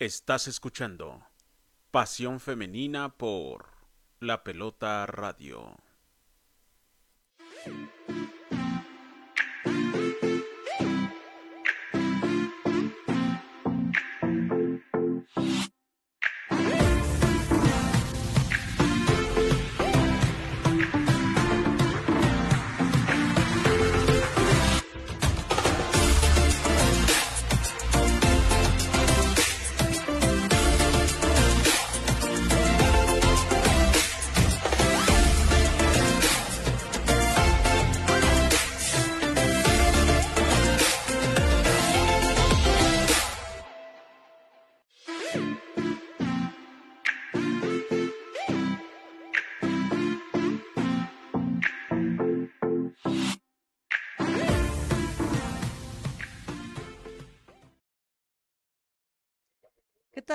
Estás escuchando Pasión Femenina por La Pelota Radio.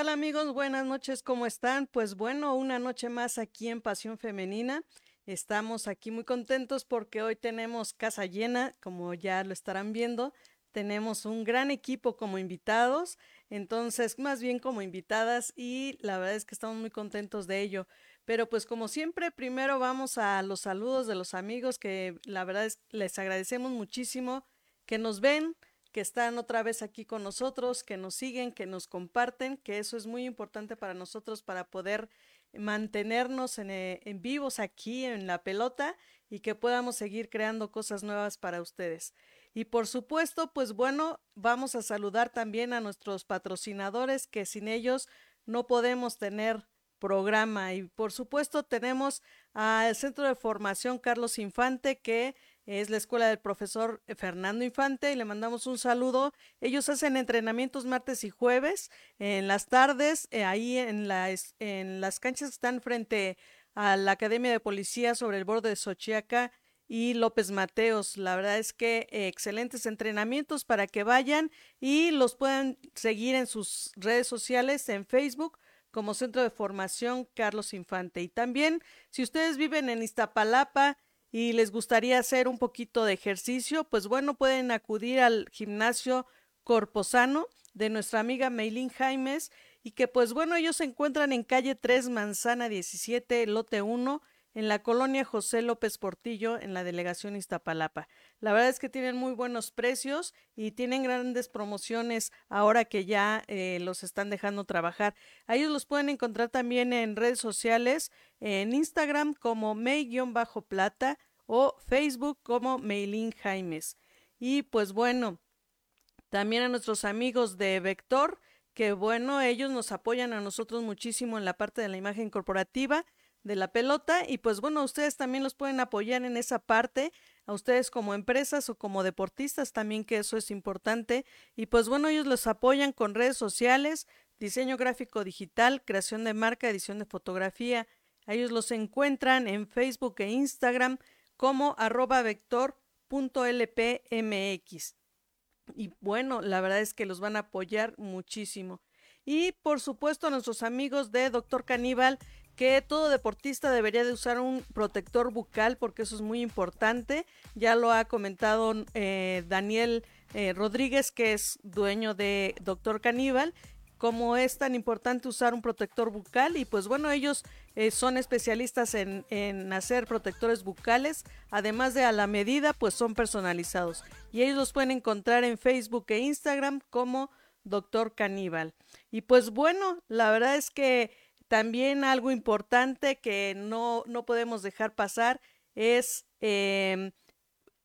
Tal amigos? Buenas noches, ¿cómo están? Pues bueno, una noche más aquí en Pasión Femenina. Estamos aquí muy contentos porque hoy tenemos casa llena, como ya lo estarán viendo. Tenemos un gran equipo como invitados, entonces más bien como invitadas y la verdad es que estamos muy contentos de ello. Pero pues como siempre, primero vamos a los saludos de los amigos que la verdad es les agradecemos muchísimo que nos ven, que están otra vez aquí con nosotros, que nos siguen, que nos comparten, que eso es muy importante para nosotros para poder mantenernos en, eh, en, vivos aquí en la pelota y que podamos seguir creando cosas nuevas para ustedes. Y por supuesto, pues bueno, vamos a saludar también a nuestros patrocinadores que sin ellos no podemos tener programa. Y por supuesto tenemos al Centro de Formación Carlos Infante que es la escuela del profesor Fernando Infante y le mandamos un saludo. Ellos hacen entrenamientos martes y jueves en las tardes, eh, ahí en, la, en las canchas están frente a la Academia de Policía sobre el borde de Xochiaca y López Mateos. La verdad es que eh, excelentes entrenamientos para que vayan y los puedan seguir en sus redes sociales, en Facebook como Centro de Formación Carlos Infante. Y también, si ustedes viven en Iztapalapa, y les gustaría hacer un poquito de ejercicio, pues bueno, pueden acudir al gimnasio Corposano de nuestra amiga Meilín Jaimes y que pues bueno, ellos se encuentran en calle 3 Manzana 17, lote 1, en la colonia José López Portillo, en la delegación Iztapalapa. La verdad es que tienen muy buenos precios y tienen grandes promociones ahora que ya eh, los están dejando trabajar. A ellos los pueden encontrar también en redes sociales, en Instagram como May-Plata o Facebook como Meilín Jaimes. Y pues bueno, también a nuestros amigos de Vector, que bueno, ellos nos apoyan a nosotros muchísimo en la parte de la imagen corporativa de la pelota y pues bueno, ustedes también los pueden apoyar en esa parte, a ustedes como empresas o como deportistas también que eso es importante y pues bueno, ellos los apoyan con redes sociales, diseño gráfico digital, creación de marca, edición de fotografía. Ellos los encuentran en Facebook e Instagram como arroba vector.lpmx. Y bueno, la verdad es que los van a apoyar muchísimo. Y por supuesto a nuestros amigos de Doctor Caníbal, que todo deportista debería de usar un protector bucal porque eso es muy importante. Ya lo ha comentado eh, Daniel eh, Rodríguez, que es dueño de Doctor Caníbal, cómo es tan importante usar un protector bucal y pues bueno, ellos eh, son especialistas en, en, hacer protectores bucales, además de a la medida, pues son personalizados y ellos los pueden encontrar en Facebook e Instagram como Doctor Caníbal. Y pues bueno, la verdad es que también algo importante que no, no podemos dejar pasar es eh,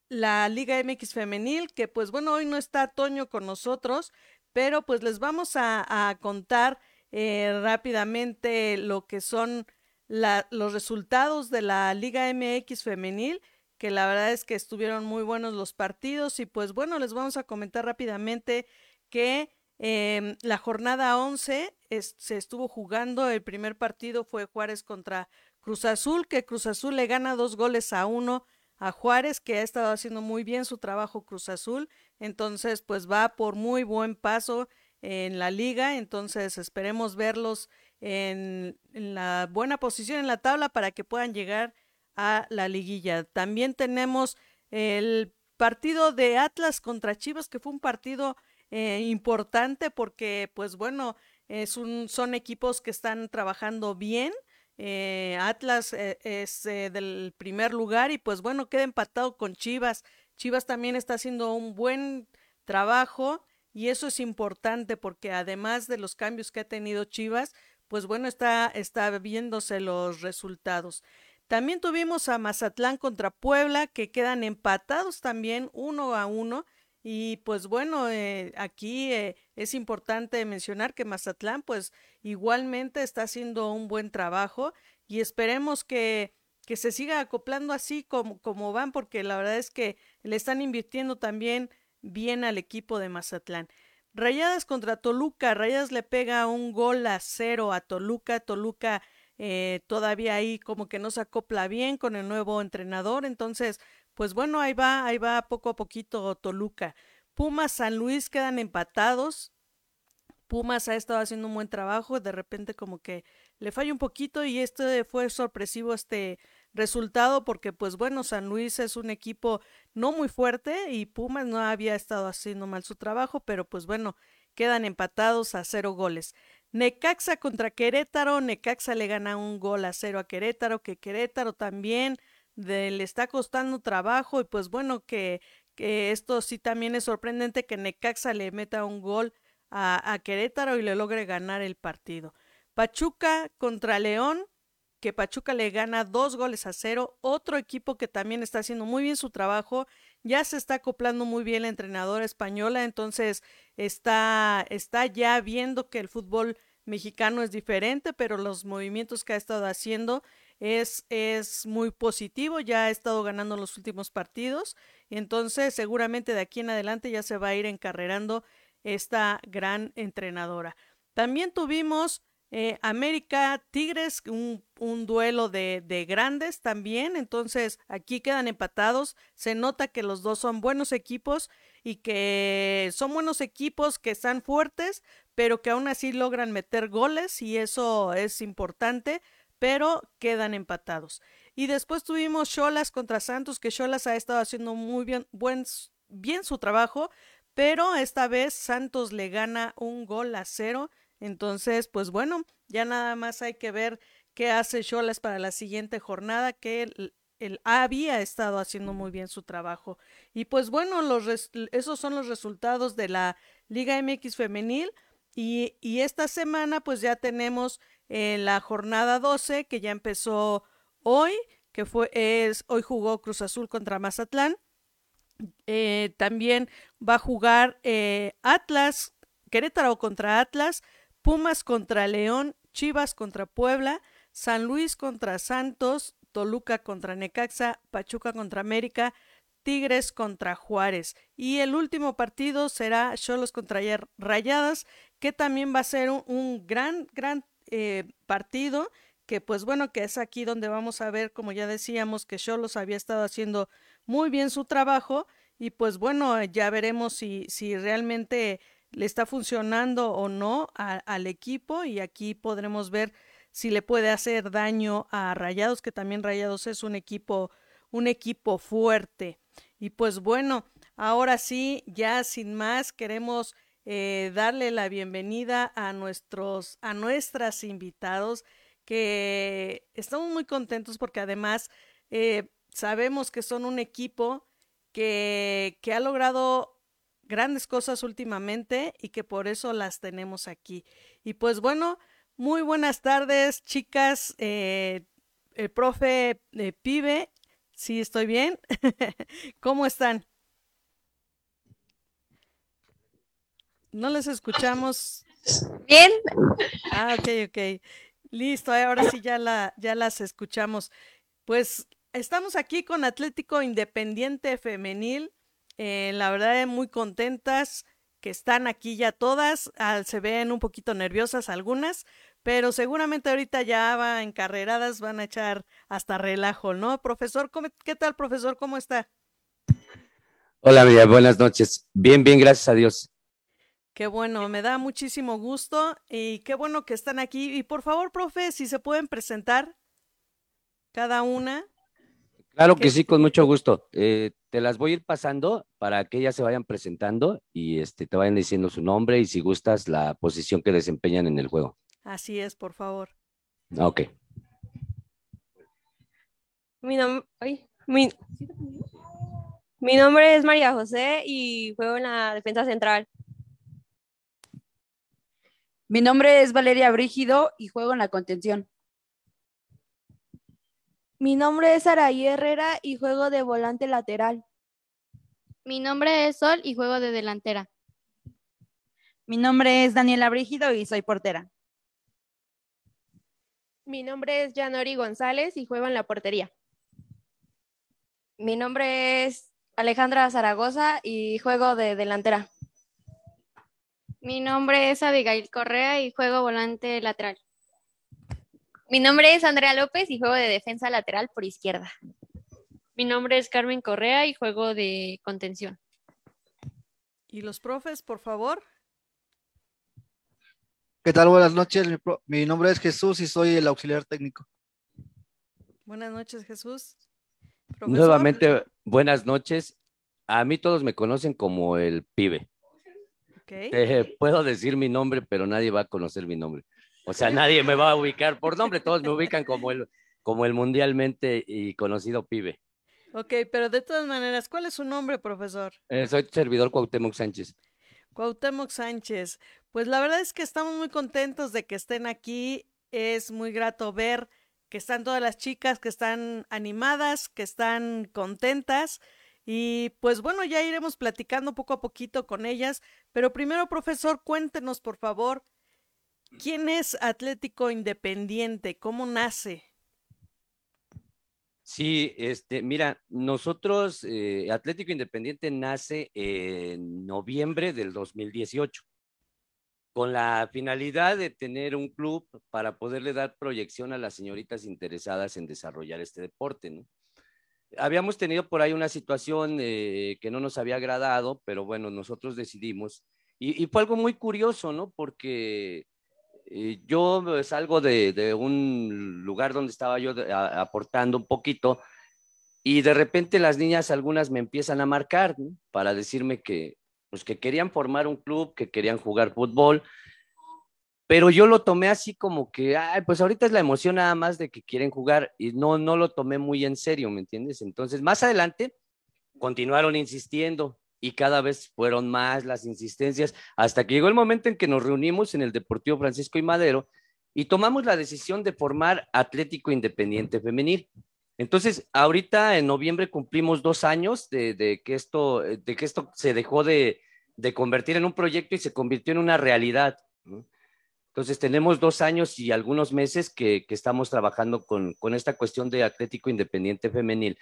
la Liga MX Femenil, que pues bueno, hoy no está Toño con nosotros, pero pues les vamos a, contar eh, rápidamente lo que son los resultados de la Liga MX Femenil, que la verdad es que estuvieron muy buenos los partidos y pues bueno, les vamos a comentar rápidamente que eh, la jornada 11 se estuvo jugando, el primer partido fue Juárez contra Cruz Azul, que Cruz Azul le gana dos goles a uno a Juárez, que ha estado haciendo muy bien su trabajo Cruz Azul, entonces pues va por muy buen paso en la liga, entonces esperemos verlos en, en la buena posición en la tabla para que puedan llegar a la liguilla. También tenemos el partido de Atlas contra Chivas, que fue un partido eh, importante porque, pues bueno, Es un, son equipos que están trabajando bien. Eh, Atlas eh, es del primer lugar y pues bueno, queda empatado con Chivas. Chivas también está haciendo un buen trabajo y eso es importante porque además de los cambios que ha tenido Chivas, pues bueno, está, está viéndose los resultados. También tuvimos a Mazatlán contra Puebla, que quedan empatados también uno a uno. Y pues bueno, eh, aquí eh, es importante mencionar que Mazatlán pues igualmente está haciendo un buen trabajo y esperemos que, que se siga acoplando así como, como van, porque la verdad es que le están invirtiendo también bien al equipo de Mazatlán. Rayadas contra Toluca, Rayadas le pega un gol a cero a Toluca, Toluca eh, todavía ahí como que no se acopla bien con el nuevo entrenador, entonces, pues bueno, ahí va, ahí va poco a poquito Toluca. Pumas, San Luis quedan empatados. Pumas ha estado haciendo un buen trabajo, de repente como que le falla un poquito y este fue sorpresivo este resultado porque pues bueno, San Luis es un equipo no muy fuerte y Pumas no había estado haciendo mal su trabajo, pero pues bueno, quedan empatados a cero goles. Necaxa contra Querétaro, Necaxa le gana un gol a cero a Querétaro, que Querétaro también le está costando trabajo y pues bueno que, que, esto sí también es sorprendente que Necaxa le meta un gol a, a Querétaro y le logre ganar el partido. Pachuca contra León, que Pachuca le gana dos goles a cero, otro equipo que también está haciendo muy bien su trabajo, ya se está acoplando muy bien la entrenadora española, entonces está, está ya viendo que el fútbol mexicano es diferente, pero los movimientos que ha estado haciendo es, es muy positivo, ya ha estado ganando los últimos partidos, entonces seguramente de aquí en adelante ya se va a ir encarrerando esta gran entrenadora. También tuvimos eh, América Tigres, un, un duelo de, de, grandes también, entonces aquí quedan empatados, se nota que los dos son buenos equipos y que son buenos equipos que están fuertes, pero que aún así logran meter goles y eso es importante, pero quedan empatados. Y después tuvimos Cholas contra Santos, que Cholas ha estado haciendo muy bien, buen, bien su trabajo, pero esta vez Santos le gana un gol a cero entonces, pues bueno, ya nada más hay que ver qué hace Cholas para la siguiente jornada, que él, había estado haciendo muy bien su trabajo. Y pues bueno, esos son los resultados de la Liga MX femenil. Y esta semana pues ya tenemos eh, la jornada 12 que ya empezó hoy, que fue, es, hoy jugó Cruz Azul contra Mazatlán. Eh, también va a jugar eh, Atlas, Querétaro contra Atlas, Pumas contra León, Chivas contra Puebla, San Luis contra Santos, Toluca contra Necaxa, Pachuca contra América, Tigres contra Juárez. Y el último partido será Cholos contra Rayadas, que también va a ser un, gran, gran eh, partido, que pues bueno, que es aquí donde vamos a ver, como ya decíamos, que Cholos había estado haciendo muy bien su trabajo y pues bueno, ya veremos si, si realmente le está funcionando o no al equipo y aquí podremos ver si le puede hacer daño a Rayados, que también Rayados es un equipo, un equipo fuerte. Y pues bueno, ahora sí, ya sin más, queremos eh, darle la bienvenida a nuestros, a nuestras invitados, que estamos muy contentos porque además eh, sabemos que son un equipo que, que ha logrado grandes cosas últimamente y que por eso las tenemos aquí. Y pues bueno, muy buenas tardes, chicas. Eh, el profe Pibe, sí estoy bien. ¿Cómo están? No les escuchamos. Bien. Ah, ok, ok. Listo, ahora sí ya, la, ya las escuchamos. Pues estamos aquí con Atlético Independiente Femenil eh, la verdad, muy contentas que están aquí ya todas. Ah, se ven un poquito nerviosas algunas, pero seguramente ahorita ya van encarreradas, van a echar hasta relajo, ¿no? Profesor, ¿qué tal, profesor? ¿Cómo está? Hola, María, buenas noches. Bien, bien, gracias a Dios. Qué bueno, me da muchísimo gusto y qué bueno que están aquí. Y por favor, profe, si se pueden presentar cada una. Claro que sí, con mucho gusto. Eh, te las voy a ir pasando para que ellas se vayan presentando y este, te vayan diciendo su nombre y si gustas la posición que desempeñan en el juego. Así es, por favor. Ok. Mi, nom- ay, mi- mi nombre es María José y juego en la defensa central. Mi nombre es Valeria Brígido y juego en la contención. Mi nombre es Araí Herrera y juego de volante lateral. Mi nombre es Sol y juego de delantera. Mi nombre es Daniela Brígido y soy portera. Mi nombre es Yanori González y juego en la portería. Mi nombre es Alejandra Zaragoza y juego de delantera. Mi nombre es Abigail Correa y juego volante lateral. Mi nombre es Andrea López y juego de defensa lateral por izquierda. Mi nombre es Carmen Correa y juego de contención. ¿Y los profes, por favor? ¿Qué tal? Buenas noches. Mi, pro- mi nombre es Jesús y soy el auxiliar técnico. Buenas noches, Jesús. Profesor, Nuevamente, buenas noches. A mí todos me conocen como el pibe. Eh, puedo decir mi nombre, pero nadie va a conocer mi nombre. O sea, nadie me va a ubicar por nombre, todos me ubican como el, como el mundialmente y conocido pibe. Ok, pero de todas maneras, ¿cuál es su nombre, profesor? Eh, soy servidor Cuauhtémoc Sánchez. Cuauhtémoc Sánchez. Pues la verdad es que estamos muy contentos de que estén aquí. Es muy grato ver que están todas las chicas que están animadas, que están contentas. Y pues bueno, ya iremos platicando poco a poquito con ellas. Pero primero, profesor, cuéntenos, por favor, ¿quién es Atlético Independiente? ¿Cómo nace? Sí, este, mira, nosotros, eh, Atlético Independiente nace en noviembre del 2018 con la finalidad de tener un club para poderle dar proyección a las señoritas interesadas en desarrollar este deporte, ¿no? Habíamos tenido por ahí una situación eh, que no nos había agradado, pero bueno, nosotros decidimos, y, y fue algo muy curioso, ¿no? Porque eh, yo salgo de, un lugar donde estaba yo aportando un poquito y de repente las niñas, algunas me empiezan a marcar para decirme que, pues, que querían formar un club, que querían jugar fútbol, pero yo lo tomé así como que, ay, pues ahorita es la emoción nada más de que quieren jugar y no, no lo tomé muy en serio, ¿me entiendes? Entonces, más adelante continuaron insistiendo y cada vez fueron más las insistencias hasta que llegó el momento en que nos reunimos en el Deportivo Francisco y Madero y tomamos la decisión de formar Atlético Independiente Femenil. Entonces, ahorita en noviembre cumplimos dos años de, que, esto, de que esto se dejó de, de convertir en un proyecto y se convirtió en una realidad. ¿no? Entonces, tenemos dos años y algunos meses que, que estamos trabajando con, con, esta cuestión de Atlético Independiente Femenil.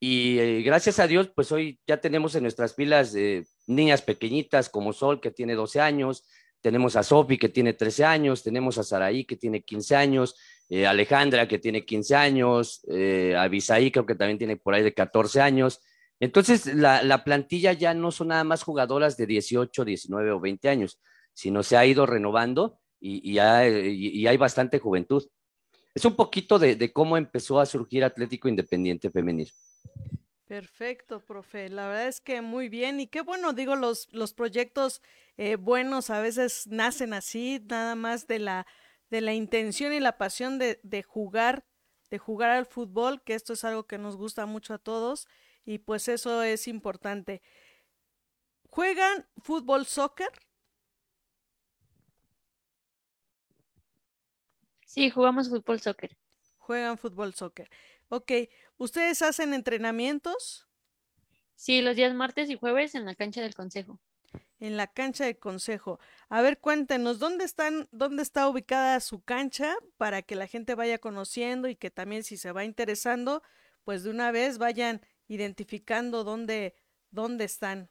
Y eh, gracias a Dios, pues hoy ya tenemos en nuestras filas eh, niñas pequeñitas como Sol, que tiene 12 años, tenemos a Sofi, que tiene 13 años, tenemos a Saraí, que tiene 15 años, eh, Alejandra, que tiene 15 años, eh, Abisaí, creo que también tiene por ahí de 14 años. Entonces, la, la, plantilla ya no son nada más jugadoras de 18, 19 o 20 años, sino se ha ido renovando y, y, hay, y hay, bastante juventud. Es un poquito de, de, cómo empezó a surgir Atlético Independiente Femenil. Perfecto, profe. La verdad es que muy bien. Y qué bueno, digo, los, los proyectos eh, buenos a veces nacen así, nada más de la, de la intención y la pasión de, de jugar, de jugar al fútbol, que esto es algo que nos gusta mucho a todos. Y pues eso es importante. ¿Juegan fútbol soccer? Sí, jugamos fútbol soccer. Juegan fútbol soccer. Ok, ¿ustedes hacen entrenamientos? Sí, los días martes y jueves en la cancha del consejo. En la cancha del consejo. A ver, cuéntenos, ¿dónde están, dónde está ubicada su cancha para que la gente vaya conociendo y que también si se va interesando, pues de una vez vayan identificando dónde, dónde están?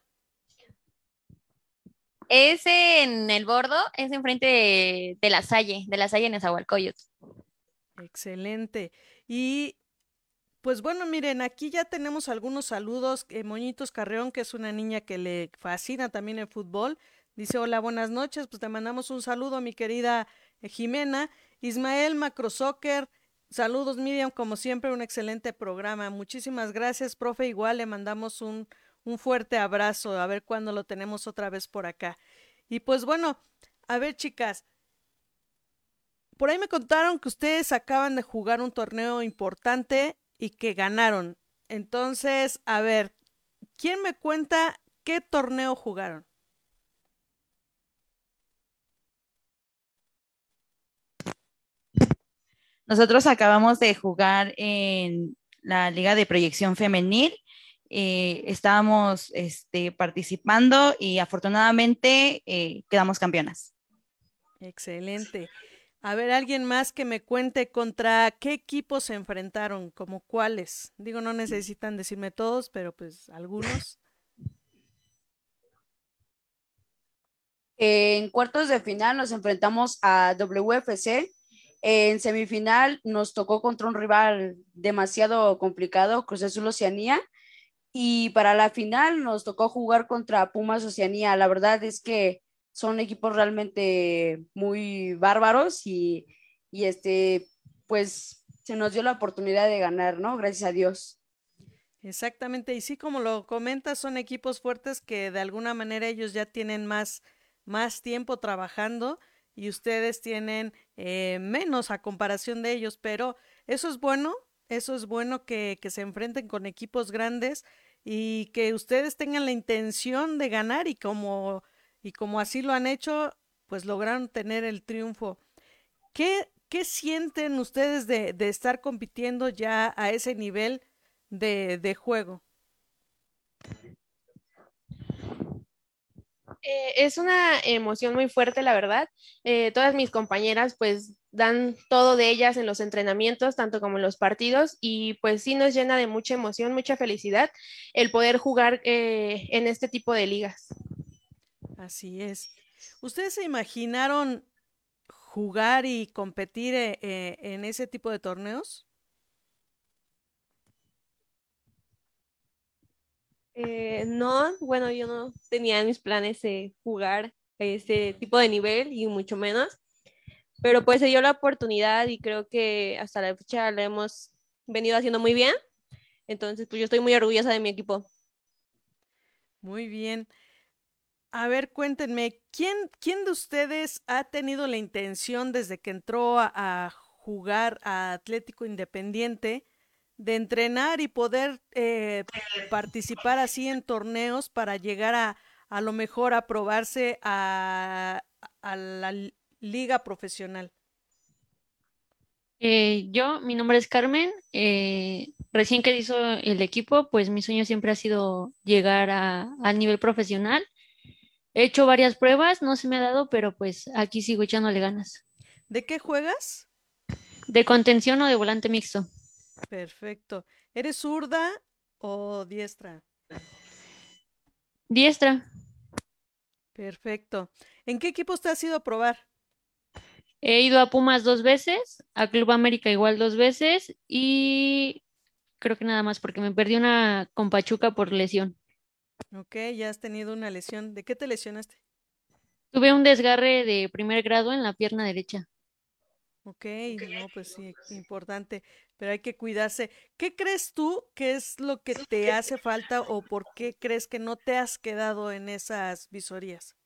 Es en el bordo, es enfrente de, de la Salle, de la Salle en Esahualcoyot. Excelente. Y pues bueno, miren, aquí ya tenemos algunos saludos. Eh, Moñitos Carreón, que es una niña que le fascina también el fútbol, dice: Hola, buenas noches. Pues te mandamos un saludo, mi querida eh, Jimena. Ismael Macrosoccer Saludos, Miriam, como siempre, un excelente programa. Muchísimas gracias, profe. Igual le mandamos un, un fuerte abrazo, a ver cuándo lo tenemos otra vez por acá. Y pues bueno, a ver, chicas, por ahí me contaron que ustedes acaban de jugar un torneo importante y que ganaron. Entonces, a ver, ¿quién me cuenta qué torneo jugaron? Nosotros acabamos de jugar en la Liga de Proyección Femenil. Eh, estábamos este, participando y afortunadamente eh, quedamos campeonas. Excelente. A ver, alguien más que me cuente contra qué equipos se enfrentaron, como cuáles. Digo, no necesitan decirme todos, pero pues algunos. En cuartos de final nos enfrentamos a WFC. En semifinal nos tocó contra un rival demasiado complicado, Cruz Azul Oceanía. Y para la final nos tocó jugar contra Pumas Oceanía. La verdad es que son equipos realmente muy bárbaros y, y este, pues se nos dio la oportunidad de ganar, ¿no? Gracias a Dios. Exactamente, y sí, como lo comentas, son equipos fuertes que de alguna manera ellos ya tienen más, más tiempo trabajando y ustedes tienen eh, menos a comparación de ellos, pero eso es bueno, eso es bueno que, que se enfrenten con equipos grandes y que ustedes tengan la intención de ganar y como y como así lo han hecho, pues lograron tener el triunfo. ¿Qué, qué sienten ustedes de, de, estar compitiendo ya a ese nivel de, de juego? Eh, es una emoción muy fuerte, la verdad. Eh, todas mis compañeras pues dan todo de ellas en los entrenamientos, tanto como en los partidos, y pues sí nos llena de mucha emoción, mucha felicidad el poder jugar eh, en este tipo de ligas. Así es. ¿Ustedes se imaginaron jugar y competir eh, eh, en ese tipo de torneos? Eh, no, bueno, yo no tenía en mis planes de jugar a ese tipo de nivel y mucho menos, pero pues se dio la oportunidad y creo que hasta la fecha lo hemos venido haciendo muy bien. Entonces, pues yo estoy muy orgullosa de mi equipo. Muy bien. A ver, cuéntenme, ¿quién, ¿quién de ustedes ha tenido la intención desde que entró a, jugar a Atlético Independiente de entrenar y poder eh, participar así en torneos para llegar a a lo mejor a probarse a la liga profesional? Eh, yo, mi nombre es Carmen. Eh, recién que hizo el equipo, pues mi sueño siempre ha sido llegar a, al nivel profesional He hecho varias pruebas, no se me ha dado, pero pues aquí sigo echándole ganas. ¿De qué juegas? De contención o de volante mixto. Perfecto. ¿Eres zurda o diestra? Diestra. Perfecto. ¿En qué equipos te has ido a probar? He ido a Pumas dos veces, a Club América igual dos veces y creo que nada más porque me perdí una con Pachuca por lesión. Ok, ya has tenido una lesión. ¿De qué te lesionaste? Tuve un desgarre de primer grado en la pierna derecha. Ok, no, pues sí, importante, pero hay que cuidarse. ¿Qué crees tú que es lo que te hace falta o por qué crees que no te has quedado en esas visorías?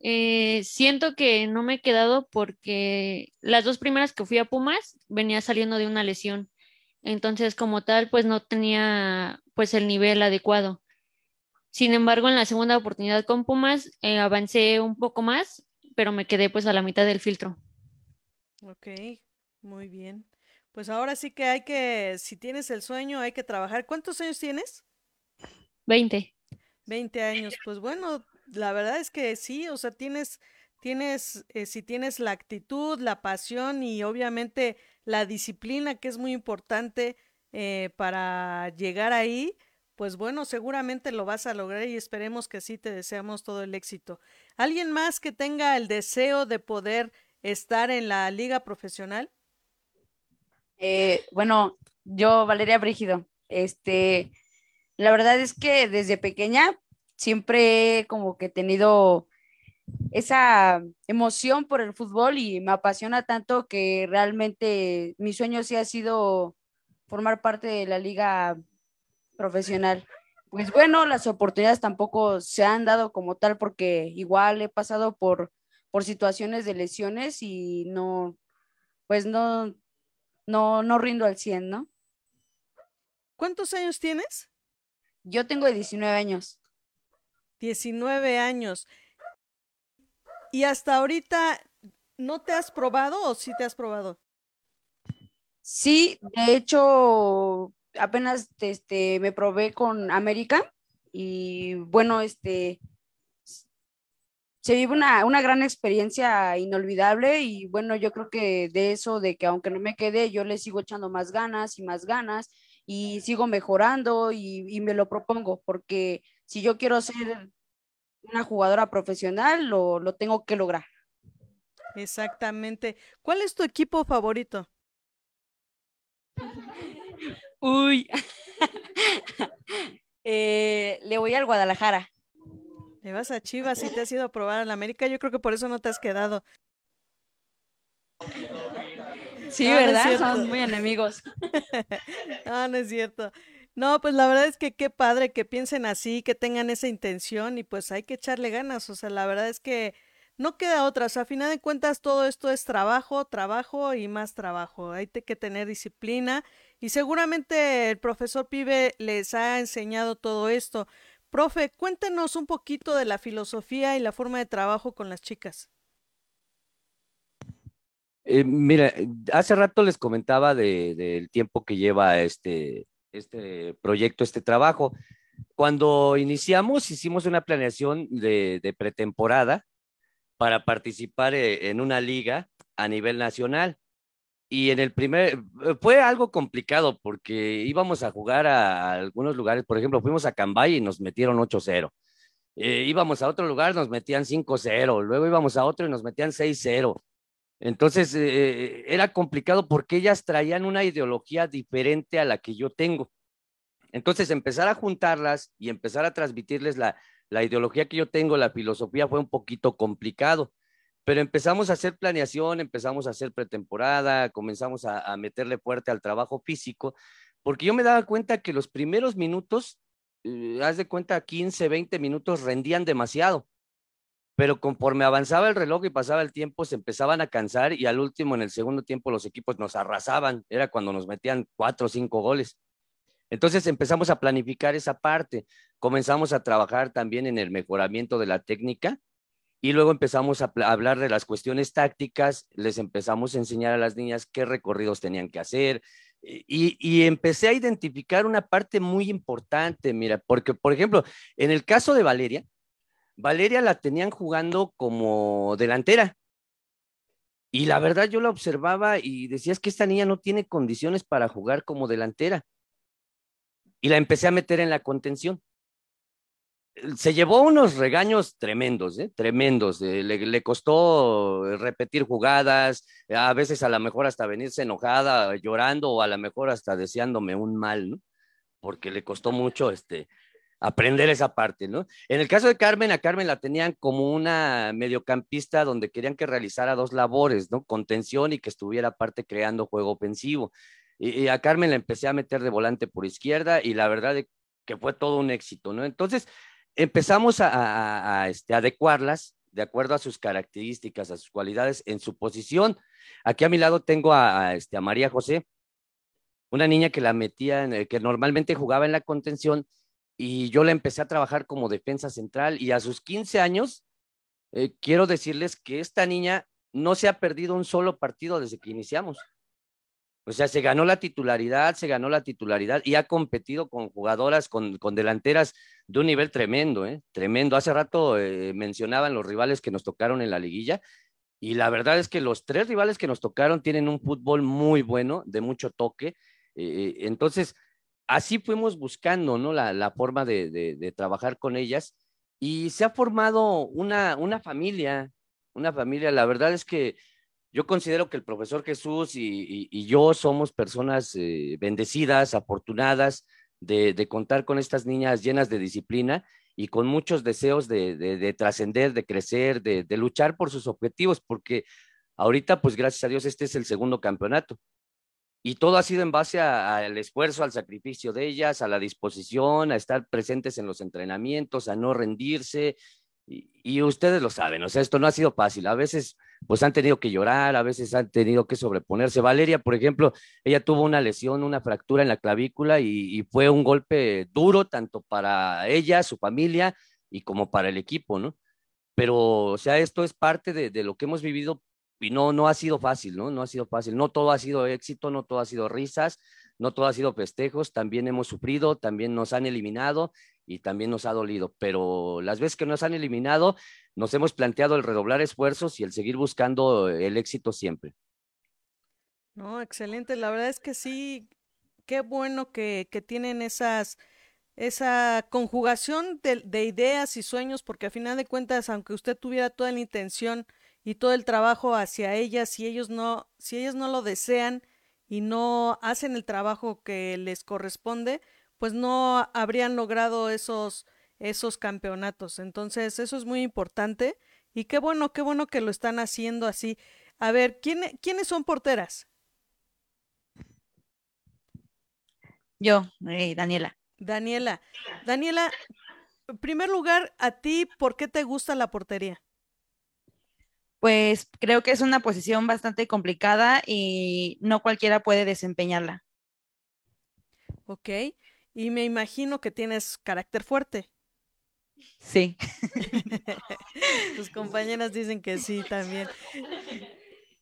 Eh, siento que no me he quedado porque las dos primeras que fui a Pumas venía saliendo de una lesión. Entonces, como tal, pues no tenía pues el nivel adecuado. Sin embargo, en la segunda oportunidad con Pumas eh, avancé un poco más, pero me quedé pues a la mitad del filtro. Ok, muy bien. Pues ahora sí que hay que, si tienes el sueño, hay que trabajar. ¿Cuántos años tienes? Veinte. Veinte años. Pues bueno, la verdad es que sí, o sea, tienes, tienes, eh, si tienes la actitud, la pasión y obviamente la disciplina, que es muy importante eh, para llegar ahí, pues bueno, seguramente lo vas a lograr y esperemos que sí te deseamos todo el éxito. ¿Alguien más que tenga el deseo de poder estar en la liga profesional? Eh, bueno, yo, Valeria Brígido, este, la verdad es que desde pequeña siempre como que he tenido esa emoción por el fútbol y me apasiona tanto que realmente mi sueño sí ha sido formar parte de la liga profesional. Pues bueno, las oportunidades tampoco se han dado como tal porque igual he pasado por, por situaciones de lesiones y no, pues no, no, no rindo al 100, ¿no? ¿Cuántos años tienes? Yo tengo 19 años. 19 años. ¿Y hasta ahorita no te has probado o sí te has probado? Sí, de hecho, apenas este, me probé con América y bueno, este, se vive una, una, gran experiencia inolvidable y bueno, yo creo que de eso, de que aunque no me quede, yo le sigo echando más ganas y más ganas y sigo mejorando y, y me lo propongo, porque si yo quiero ser una jugadora profesional, lo, lo tengo que lograr. Exactamente. ¿Cuál es tu equipo favorito? Uy, eh, le voy al Guadalajara. Le vas a Chivas y te has ido a probar al América. Yo creo que por eso no te has quedado. Sí, no, ¿verdad? No Son muy enemigos. no, no es cierto. No, pues la verdad es que qué padre que piensen así, que tengan esa intención y pues hay que echarle ganas. O sea, la verdad es que no queda otra. O sea, a final de cuentas todo esto es trabajo, trabajo y más trabajo. Hay que tener disciplina y seguramente el profesor Pibe les ha enseñado todo esto. Profe, cuéntenos un poquito de la filosofía y la forma de trabajo con las chicas. Eh, mira, hace rato les comentaba del de, tiempo que lleva este, este proyecto, este trabajo. Cuando iniciamos, hicimos una planeación de, de pretemporada para participar eh, en una liga a nivel nacional. Y en el primer, eh, fue algo complicado porque íbamos a jugar a, algunos lugares, por ejemplo, fuimos a Cambay y nos metieron 8-0. Eh, íbamos a otro lugar, nos metían 5-0, luego íbamos a otro y nos metían 6-0. Entonces, eh, era complicado porque ellas traían una ideología diferente a la que yo tengo. Entonces, empezar a juntarlas y empezar a transmitirles la, la ideología que yo tengo, la filosofía, fue un poquito complicado. Pero empezamos a hacer planeación, empezamos a hacer pretemporada, comenzamos a, meterle fuerte al trabajo físico, porque yo me daba cuenta que los primeros minutos, eh, haz de cuenta, 15, 20 minutos rendían demasiado pero conforme avanzaba el reloj y pasaba el tiempo, se empezaban a cansar y al último, en el segundo tiempo, los equipos nos arrasaban, era cuando nos metían cuatro o cinco goles. Entonces empezamos a planificar esa parte, comenzamos a trabajar también en el mejoramiento de la técnica y luego empezamos a hablar de las cuestiones tácticas, les empezamos a enseñar a las niñas qué recorridos tenían que hacer. Y, y empecé a identificar una parte muy importante, mira, porque por ejemplo, en el caso de Valeria, Valeria la tenían jugando como delantera. Y la verdad yo la observaba y decía, es que esta niña no tiene condiciones para jugar como delantera. Y la empecé a meter en la contención. Se llevó unos regaños tremendos, ¿eh? tremendos. le, le, costó repetir jugadas, a veces a lo mejor hasta venirse enojada, llorando o a lo mejor hasta deseándome un mal. Porque le costó mucho este, aprender esa parte, ¿no? En el caso de Carmen, a Carmen la tenían como una mediocampista donde querían que realizara dos labores, ¿no? Contención y que estuviera aparte creando juego ofensivo. Y, a Carmen la empecé a meter de volante por izquierda y la verdad que fue todo un éxito, ¿no? Entonces empezamos a, este, adecuarlas de acuerdo a sus características, a sus cualidades en su posición. Aquí a mi lado tengo a, a este, a María José, una niña que la metía, que normalmente jugaba en la contención y yo la empecé a trabajar como defensa central y a sus 15 años, eh, quiero decirles que esta niña no se ha perdido un solo partido desde que iniciamos. O sea, se ganó la titularidad, se ganó la titularidad y ha competido con jugadoras, con, con delanteras de un nivel tremendo, ¿eh? tremendo. Hace rato eh, mencionaban los rivales que nos tocaron en la liguilla y la verdad es que los tres rivales que nos tocaron tienen un fútbol muy bueno, de mucho toque. Entonces, así fuimos buscando ¿no? la, forma de, trabajar con ellas y se ha formado una, familia, una familia. La verdad es que yo considero que el profesor Jesús y, yo somos personas eh, bendecidas, afortunadas de, contar con estas niñas llenas de disciplina y con muchos deseos de, de, de trascender, de crecer, de luchar por sus objetivos, porque ahorita, pues gracias a Dios, este es el segundo campeonato. Y todo ha sido en base al esfuerzo, al sacrificio de ellas, a la disposición, a estar presentes en los entrenamientos, a no rendirse. Y, ustedes lo saben, o sea, esto no ha sido fácil. A veces, pues han tenido que llorar, a veces han tenido que sobreponerse. Valeria, por ejemplo, ella tuvo una lesión, una fractura en la clavícula y, fue un golpe duro tanto para ella, su familia y como para el equipo, ¿no? Pero, o sea, esto es parte de lo que hemos vivido y no, no ha sido fácil, ¿no? No ha sido fácil. No todo ha sido éxito, no todo ha sido risas, no todo ha sido festejos. También hemos sufrido, también nos han eliminado y también nos ha dolido. Pero las veces que nos han eliminado, nos hemos planteado el redoblar esfuerzos y el seguir buscando el éxito siempre. No, excelente. La verdad es que sí, qué bueno que, que tienen esas, esa conjugación de, de ideas y sueños, porque a final de cuentas, aunque usted tuviera toda la intención, y todo el trabajo hacia ellas si ellos no si ellos no lo desean y no hacen el trabajo que les corresponde pues no habrían logrado esos esos campeonatos. Entonces eso es muy importante y qué bueno qué bueno que lo están haciendo así. A ver ¿quién, quiénes son porteras yo eh, Daniela. Daniela. Daniela en primer lugar a ti por qué te gusta la portería pues creo que es una posición bastante complicada y no cualquiera puede desempeñarla. Ok, y me imagino que tienes carácter fuerte. Sí. Tus compañeras dicen que sí también.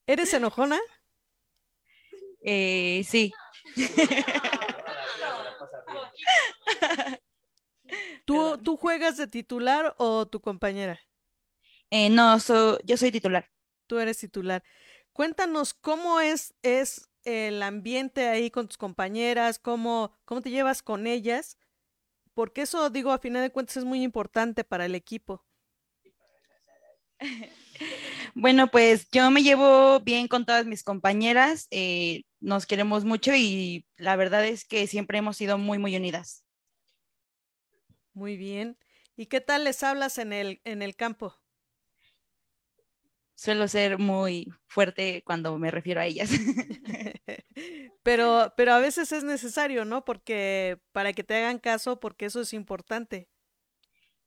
¿Eres enojona? Eh, sí. ¿Tú, ¿Tú juegas de titular o tu compañera? Eh, no, so, yo soy titular. Tú eres titular. Cuéntanos cómo es, es el ambiente ahí con tus compañeras, cómo, cómo te llevas con ellas, porque eso, digo, a final de cuentas es muy importante para el equipo. Bueno, pues yo me llevo bien con todas mis compañeras, eh, nos queremos mucho y la verdad es que siempre hemos sido muy, muy unidas. Muy bien. ¿Y qué tal les hablas en el, en el campo? Suelo ser muy fuerte cuando me refiero a ellas. pero, pero a veces es necesario, ¿no? Porque para que te hagan caso, porque eso es importante.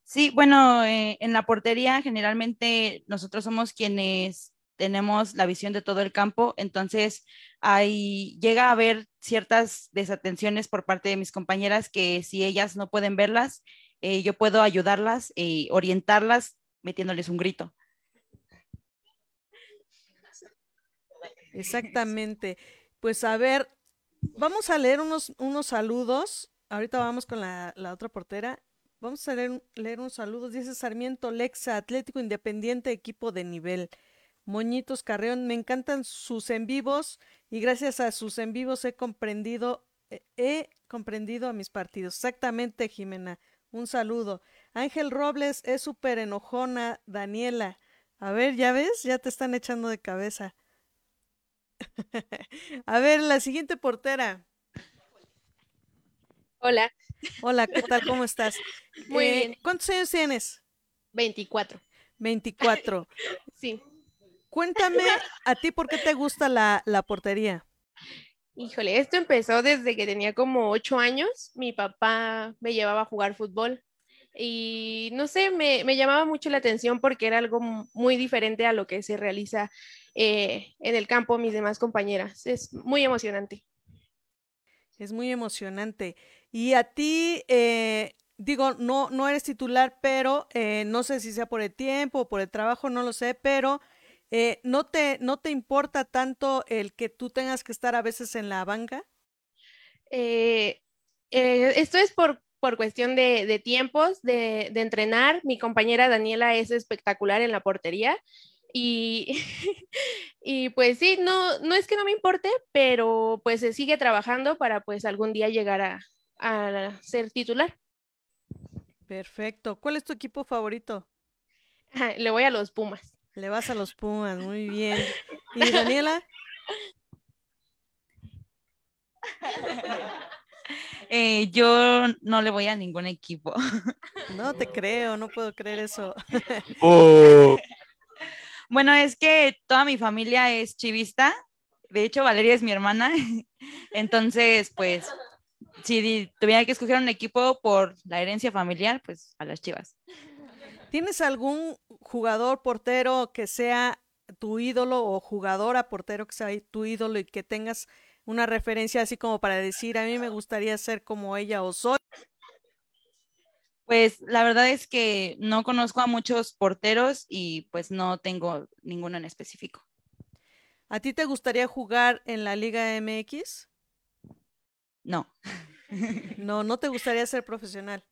Sí, bueno, eh, en la portería generalmente nosotros somos quienes tenemos la visión de todo el campo, entonces ahí llega a haber ciertas desatenciones por parte de mis compañeras que si ellas no pueden verlas, eh, yo puedo ayudarlas y orientarlas metiéndoles un grito. Exactamente. Pues a ver, vamos a leer unos, unos saludos. Ahorita vamos con la, la otra portera. Vamos a leer, leer unos saludos. Dice Sarmiento Lexa, Atlético Independiente, equipo de nivel. Moñitos Carreón, me encantan sus en vivos y gracias a sus en vivos he comprendido, he comprendido a mis partidos. Exactamente, Jimena. Un saludo. Ángel Robles es súper enojona. Daniela. A ver, ya ves, ya te están echando de cabeza. A ver, la siguiente portera. Hola. Hola, ¿qué tal? ¿Cómo estás? Muy eh, bien. ¿Cuántos años tienes? 24. 24. sí. Cuéntame, ¿a ti por qué te gusta la, la portería? Híjole, esto empezó desde que tenía como 8 años. Mi papá me llevaba a jugar fútbol y no sé, me, me, llamaba mucho la atención porque era algo muy diferente a lo que se realiza eh, en el campo mis demás compañeras. Es muy emocionante. Es muy emocionante. Y a ti, eh, digo, no, no eres titular, pero eh, no sé si sea por el tiempo o por el trabajo, no lo sé, pero eh, ¿no, te, ¿no te importa tanto el que tú tengas que estar a veces en la banca? Eh, esto es por por cuestión de, de tiempos, de, de, entrenar. Mi compañera Daniela es espectacular en la portería. Y, y pues sí, no, no es que no me importe, pero pues se sigue trabajando para pues algún día llegar a, a ser titular. Perfecto. ¿Cuál es tu equipo favorito? Le voy a los Pumas. Le vas a los Pumas, muy bien. ¿Y Daniela? Eh, yo no le voy a ningún equipo. No te creo, no puedo creer eso. Bueno, es que toda mi familia es chivista. De hecho, Valeria es mi hermana. Entonces, pues, si tuviera que escoger un equipo por la herencia familiar, pues a las chivas. ¿Tienes algún jugador portero que sea tu ídolo o jugadora portero que sea tu ídolo y que tengas una referencia así como para decir, a mí me gustaría ser como ella o soy? Pues la verdad es que no conozco a muchos porteros y pues no tengo ninguno en específico. ¿A ti te gustaría jugar en la Liga MX? No. no, no te gustaría ser profesional.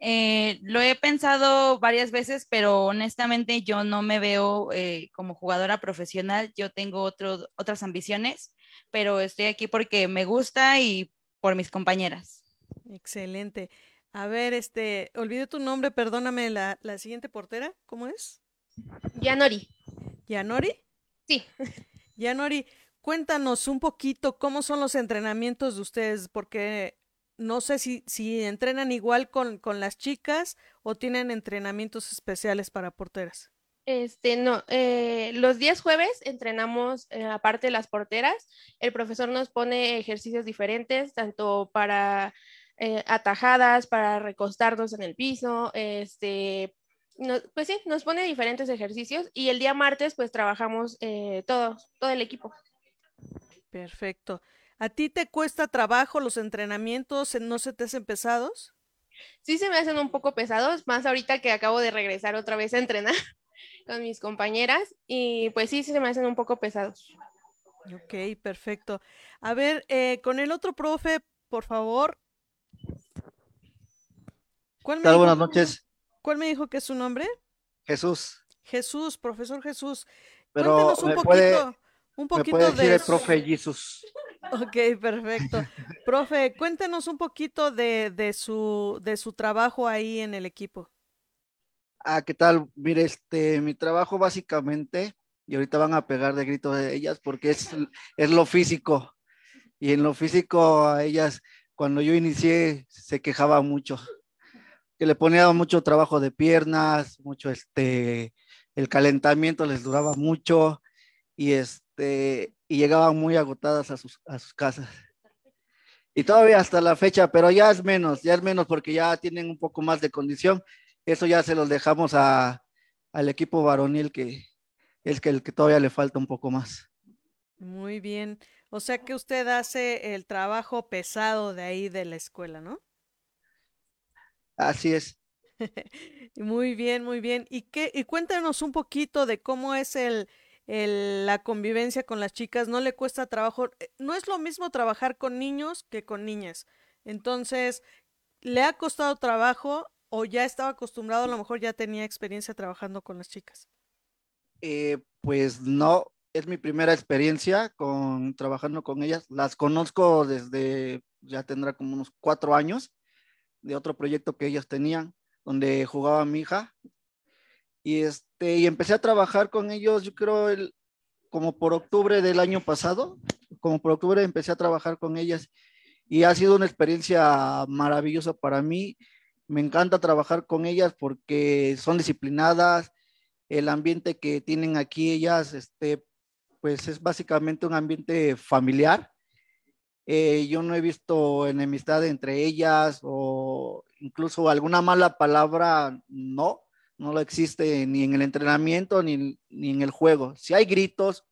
Eh, lo he pensado varias veces, pero honestamente yo no me veo eh, como jugadora profesional. Yo tengo otro, otras ambiciones, pero estoy aquí porque me gusta y por mis compañeras. Excelente. A ver, este, olvidé tu nombre, perdóname, la, la siguiente portera, ¿cómo es? Yanori. ¿Yanori? Sí. Yanori, cuéntanos un poquito cómo son los entrenamientos de ustedes, porque no sé si, si entrenan igual con, con las chicas o tienen entrenamientos especiales para porteras. Este, no, eh, los días jueves entrenamos, eh, aparte de las porteras, el profesor nos pone ejercicios diferentes, tanto para eh, atajadas, para recostarnos en el piso, este, pues sí, nos pone diferentes ejercicios y el día martes pues trabajamos todos, todo el equipo. Perfecto. ¿A ti te cuesta trabajo los entrenamientos? ¿No se te hacen pesados? Sí, se me hacen un poco pesados, más ahorita que acabo de regresar otra vez a entrenar con mis compañeras y pues sí, sí se me hacen un poco pesados. Ok, perfecto. A ver, eh, con el otro profe, por favor. ¿Cuál me Buenas noches. ¿Cuál me dijo que es su nombre? Jesús. Jesús, profesor Jesús. Pero Cuéntanos un poquito, un poquito puede decir de el profe Jesús. Ok, perfecto. Profe, cuéntenos un poquito de, de, su, de su trabajo ahí en el equipo. Ah, ¿qué tal? Mire, este, mi trabajo básicamente, y ahorita van a pegar de grito de ellas porque es, es lo físico. Y en lo físico a ellas, cuando yo inicié, se quejaba mucho. Que le ponía mucho trabajo de piernas, mucho este, el calentamiento les duraba mucho y este, y llegaban muy agotadas a sus, a sus casas. Y todavía hasta la fecha, pero ya es menos, ya es menos porque ya tienen un poco más de condición. Eso ya se los dejamos a, al equipo varonil que es que el que todavía le falta un poco más. Muy bien. O sea que usted hace el trabajo pesado de ahí de la escuela, ¿no? Así es. muy bien, muy bien. Y qué, y cuéntanos un poquito de cómo es el, la convivencia con las chicas, no le cuesta trabajo, eh, no es lo mismo trabajar con niños que con niñas. Entonces, ¿le ha costado trabajo o ya estaba acostumbrado, a lo mejor ya tenía experiencia trabajando con las chicas? Eh, pues no, es mi primera experiencia con trabajando con ellas. Las conozco desde, ya tendrá como unos cuatro años, de otro proyecto que ellas tenían, donde jugaba mi hija, y este, y empecé a trabajar con ellos, yo creo, el, como por octubre del año pasado, como por octubre empecé a trabajar con ellas y ha sido una experiencia maravillosa para mí. Me encanta trabajar con ellas porque son disciplinadas, el ambiente que tienen aquí ellas, este, pues es básicamente un ambiente familiar. Eh, yo no he visto enemistad entre ellas o incluso alguna mala palabra, no no lo existe ni en el entrenamiento ni, en el juego. Si hay gritos,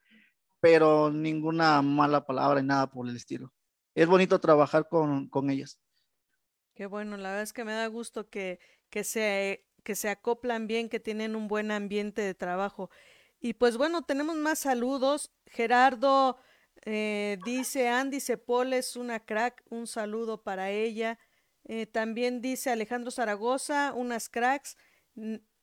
pero ninguna mala palabra y nada por el estilo. Es bonito trabajar con, con ellas. Qué bueno, la verdad es que me da gusto que, que, se, que se acoplan bien, que tienen un buen ambiente de trabajo. Y pues bueno, tenemos más saludos. Gerardo eh, dice, Andy Cepol es una crack, un saludo para ella. Eh, también dice Alejandro Zaragoza, unas cracks.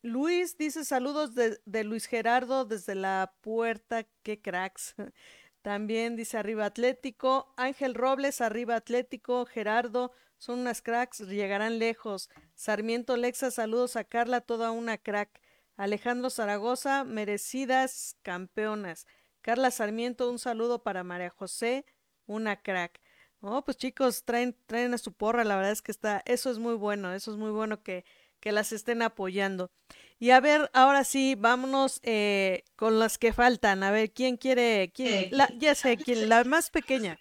Luis dice saludos de, Luis Gerardo desde la puerta, qué cracks. También dice arriba Atlético, Ángel Robles arriba Atlético, Gerardo, son unas cracks, llegarán lejos. Sarmiento Lexa, saludos a Carla, toda una crack. Alejandro Zaragoza, merecidas campeonas. Carla Sarmiento, un saludo para María José, una crack. Oh, pues chicos, traen, traen a su porra, la verdad es que está, eso es muy bueno, eso es muy bueno que, que las estén apoyando. Y a ver, ahora sí, vámonos eh, con las que faltan. A ver, ¿quién quiere? Quién? La, ya sé, ¿quién? La más pequeña.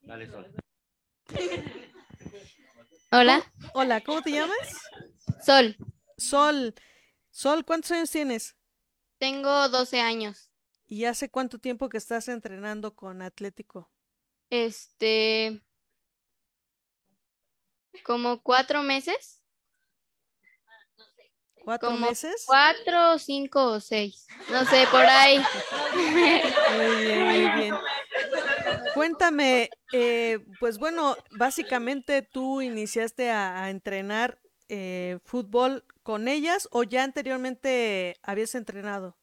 Dale, Sol. Hola, Hola, ¿cómo te llamas? Sol. Sol. Sol, ¿cuántos años tienes? Tengo 12 años. ¿Y hace cuánto tiempo que estás entrenando con Atlético? Este, como cuatro meses, ¿Cuatro como meses? cuatro, cinco o seis, no sé, por ahí. Muy bien, muy bien. Cuéntame, eh, pues bueno, básicamente tú iniciaste a, a entrenar eh, fútbol con ellas o ya anteriormente habías entrenado?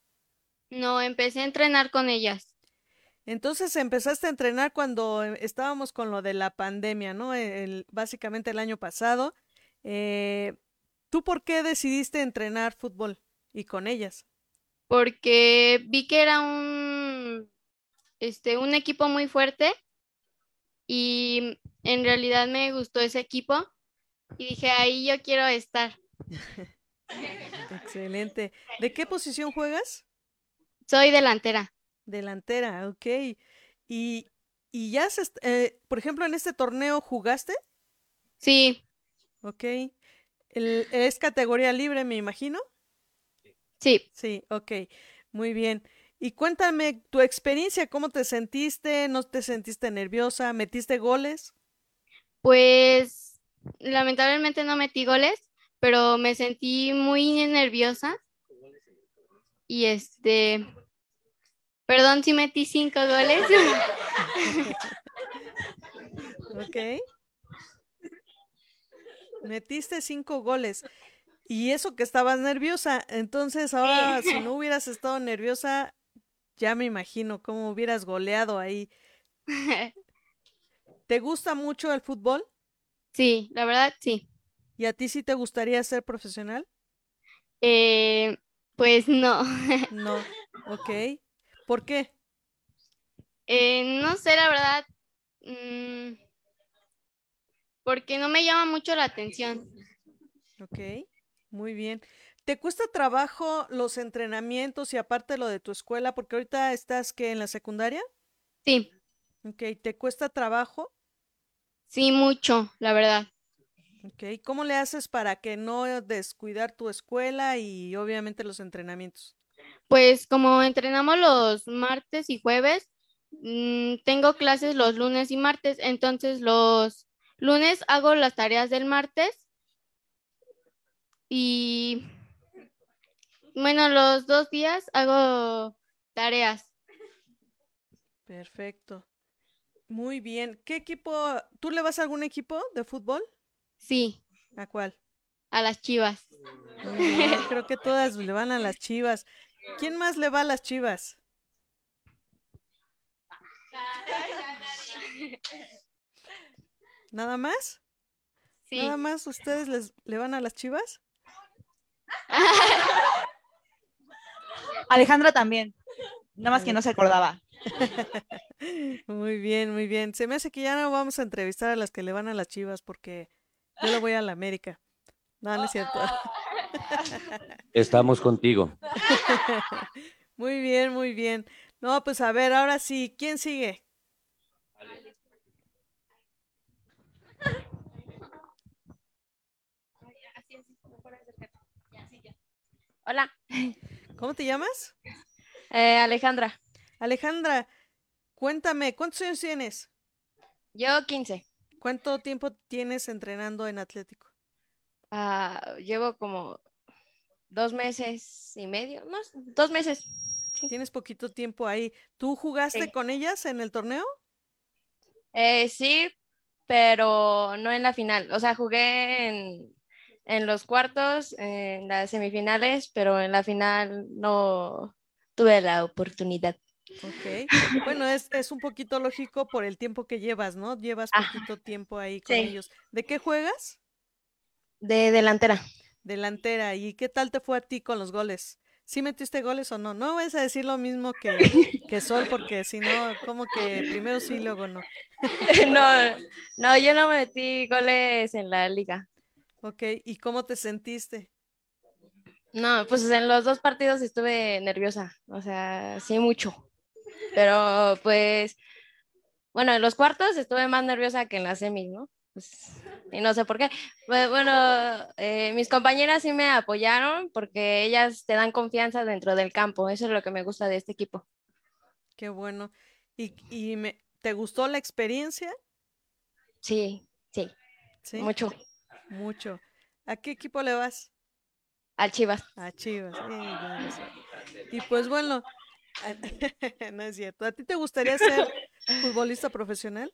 No, empecé a entrenar con ellas. Entonces empezaste a entrenar cuando eh, estábamos con lo de la pandemia, ¿no? El- básicamente el año pasado. Eh, ¿tú por qué decidiste entrenar fútbol y con ellas? porque vi que era un, este, un equipo muy fuerte y en realidad me gustó ese equipo y dije, ahí yo quiero estar. Excelente. ¿De qué posición juegas? Soy delantera. Delantera, ok. Y, y ya, se eh, por ejemplo, en este torneo jugaste, Sí, ok. El- es categoría libre, me imagino. sí. Sí, ok. Muy bien. Y cuéntame tu experiencia, ¿cómo te sentiste? ¿No te sentiste nerviosa? ¿Metiste goles? Pues lamentablemente no metí goles, pero me sentí muy nerviosa y este, perdón si metí cinco goles. Ok. Metiste cinco goles. Y eso que estabas nerviosa. Entonces, ahora, si no hubieras estado nerviosa, ya me imagino cómo hubieras goleado ahí. ¿Te gusta mucho el fútbol? Sí, la verdad sí. ¿Y a ti sí te gustaría ser profesional? Eh, pues no. No. Ok. ¿Por qué? Eh, no sé, la verdad, mm, porque no me llama mucho la atención. Ok. Muy bien. ¿Te cuesta trabajo los entrenamientos y aparte lo de tu escuela? Porque ahorita estás que en la secundaria. Sí, Ok. ¿Te cuesta trabajo? sí, mucho, la verdad. Ok, ¿cómo le haces para que no descuidar tu escuela y obviamente los entrenamientos? Pues como entrenamos los martes y jueves, mm, tengo clases los lunes y martes, entonces los lunes hago las tareas del martes y bueno, los dos días hago tareas. Perfecto. Muy bien. ¿Qué equipo? ¿Tú le vas a algún equipo de fútbol? Sí, ¿A cuál? a las chivas. Creo que todas le van a las Chivas. ¿Quién más le va a las Chivas? ¿Nada más? Sí. ¿Nada más ustedes les, le van a las Chivas? Alejandra también. Nada más que no se acordaba. Muy bien, muy bien. Se me hace que ya no vamos a entrevistar a las que le van a las Chivas porque yo le voy a la América. No, no es cierto. Estamos contigo. Muy bien, muy bien. No, pues a ver, ahora sí, ¿quién sigue? Hola, ¿Cómo te llamas? eh, Alejandra. Alejandra, cuéntame, ¿cuántos años tienes? Yo 15. ¿Cuánto tiempo tienes entrenando en Atlético? Ah, llevo como dos meses y medio, más, dos meses. Tienes poquito tiempo ahí. ¿Tú jugaste Sí. con ellas en el torneo? Eh, sí, pero no en la final. O sea, jugué en, en los cuartos, en las semifinales, pero en la final no tuve la oportunidad. Ok. Bueno, es, es un poquito lógico por el tiempo que llevas, ¿no? Llevas Ajá. poquito tiempo ahí con Sí. ellos. ¿De qué juegas? De delantera. Delantera. ¿Y qué tal te fue a ti con los goles? ¿Sí metiste goles o no? No vas a decir lo mismo que, que Sol, porque si no, como que primero sí, luego no. no, no, yo no metí goles en la liga. Ok, ¿y cómo te sentiste? No, pues en los dos partidos estuve nerviosa, o sea, sí mucho. Pero pues, bueno, en los cuartos estuve más nerviosa que en la semis, ¿no? Pues, y no sé por qué. Pues, bueno, eh, mis compañeras sí me apoyaron porque ellas te dan confianza dentro del campo. Eso es lo que me gusta de este equipo. Qué bueno. ¿Y, y me, te gustó la experiencia? Sí, sí, Sí. mucho. Mucho. ¿A qué equipo le vas? Al Chivas. A Chivas. sí. Y pues bueno, no es cierto. ¿A ti te gustaría ser futbolista profesional?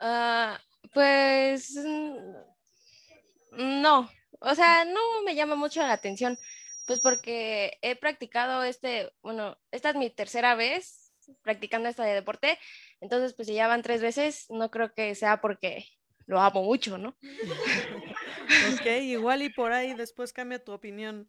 Ah, pues mm, no, o sea, no me llama mucho la atención, pues porque he practicado este, bueno, esta es mi tercera vez practicando este deporte, entonces pues si ya van tres veces, no creo que sea porque lo amo mucho, ¿no? Ok, igual y por ahí después cambia tu opinión.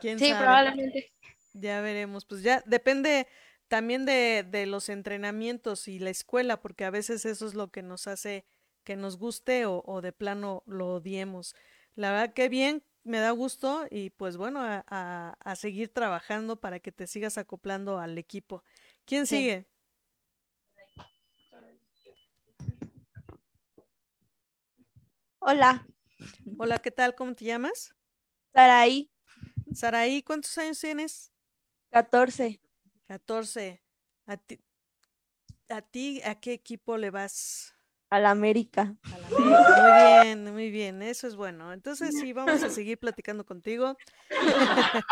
¿Quién Sí, sabe? probablemente. Ya veremos. Pues ya depende también de, de los entrenamientos y la escuela, porque a veces eso es lo que nos hace que nos guste o, o de plano lo odiemos. La verdad que bien, me da gusto y pues bueno, a, a- a seguir trabajando para que te sigas acoplando al equipo. ¿Quién Sí. sigue? Hola, Hola, ¿qué tal? ¿Cómo te llamas? Saraí, Saraí, ¿cuántos años tienes? 14. 14. ¿A ti, a ti a qué equipo le vas? A la América. A la América. Muy bien, muy bien, eso es bueno. Entonces sí, vamos a seguir platicando contigo.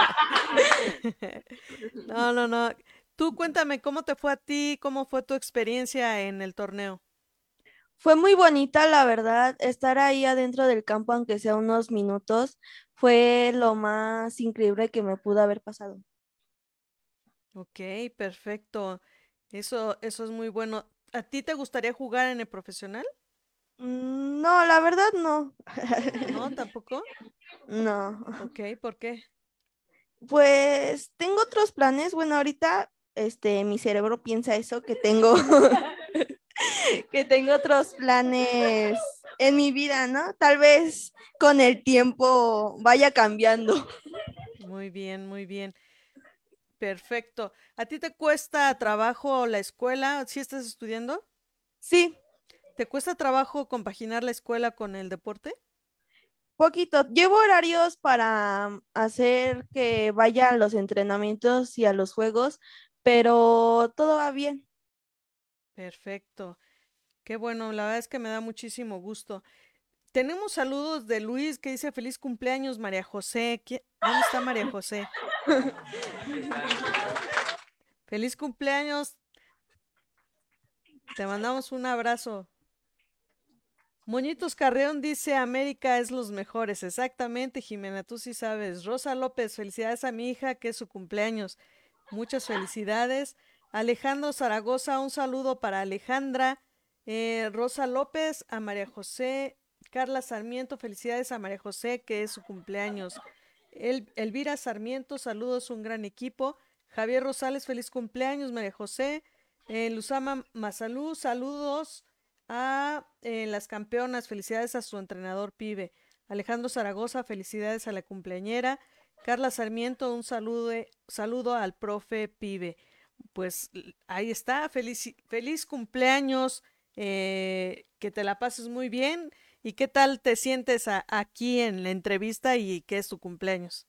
No, no, no. Tú cuéntame, ¿cómo te fue a ti? ¿Cómo fue tu experiencia en el torneo? Fue muy bonita, la verdad, estar ahí adentro del campo, aunque sea unos minutos, fue lo más increíble que me pudo haber pasado. Ok, perfecto. Eso, eso es muy bueno. ¿A ti te gustaría jugar en el profesional? Mm, No, la verdad no. ¿No? ¿Tampoco? No. Ok, ¿por qué? Pues tengo otros planes. Bueno, ahorita este mi cerebro piensa eso, que tengo que tengo otros planes en mi vida, ¿no? Tal vez con el tiempo vaya cambiando. Muy bien, muy bien. Perfecto. ¿A ti te cuesta trabajo la escuela? ¿Sí estás estudiando? Sí, ¿Te cuesta trabajo compaginar la escuela con el deporte? poquito. Llevo horarios para hacer que vaya a los entrenamientos y a los juegos, pero todo va bien. Perfecto. Qué bueno, la verdad es que me da muchísimo gusto. Tenemos saludos de Luis que dice feliz cumpleaños, María José. ¿Qui- ¿Dónde está María José? Feliz cumpleaños. Te mandamos un abrazo. Moñitos Carreón dice América es los mejores. Exactamente, Jimena, tú sí sabes. Rosa López, felicidades a mi hija que es su cumpleaños. Muchas felicidades. Alejandro Zaragoza, un saludo para Alejandra. Eh, Rosa López, a María José. Carla Sarmiento, felicidades a María José que es su cumpleaños. El- Elvira Sarmiento, saludos, un gran equipo. Javier Rosales, feliz cumpleaños, María José. Eh, Luzama Mazalú, saludos a eh, las campeonas, felicidades a su entrenador pibe. Alejandro Zaragoza, felicidades a la cumpleañera. Carla Sarmiento, un saludo, saludo al profe pibe. Pues ahí está, feliz, feliz cumpleaños, eh, que te la pases muy bien. ¿Y qué tal te sientes a- aquí en la entrevista y qué es tu cumpleaños?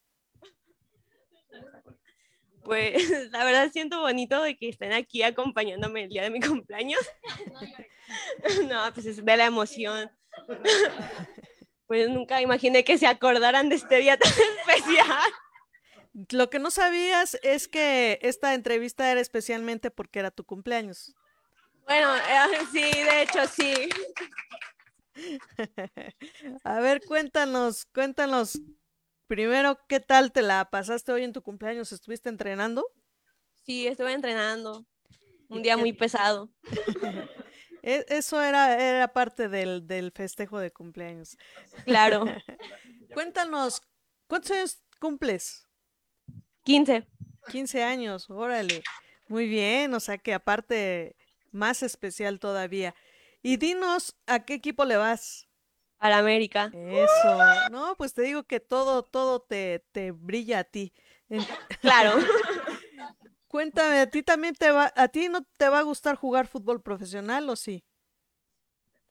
Pues la verdad siento bonito de que estén aquí acompañándome el día de mi cumpleaños. No, pues es de la emoción. Pues nunca imaginé que se acordaran de este día tan especial. Lo que no sabías es que esta entrevista era especialmente porque era tu cumpleaños. Bueno, eh, sí, de hecho sí. A ver, cuéntanos, cuéntanos primero qué tal te la pasaste hoy en tu cumpleaños. ¿Estuviste entrenando? Sí, estuve entrenando. Un día muy pesado. E- Eso era, era parte del, del festejo de cumpleaños. Claro. Cuéntanos, ¿cuántos años cumples? 15. 15 años, órale. Muy bien, o sea que aparte, más especial todavía. Y dinos, ¿a qué equipo le vas? A la América. Eso. No, pues te digo que todo, todo te, te brilla a ti. Claro. Cuéntame, ¿a ti también te va, a ti no te va a gustar jugar fútbol profesional o sí?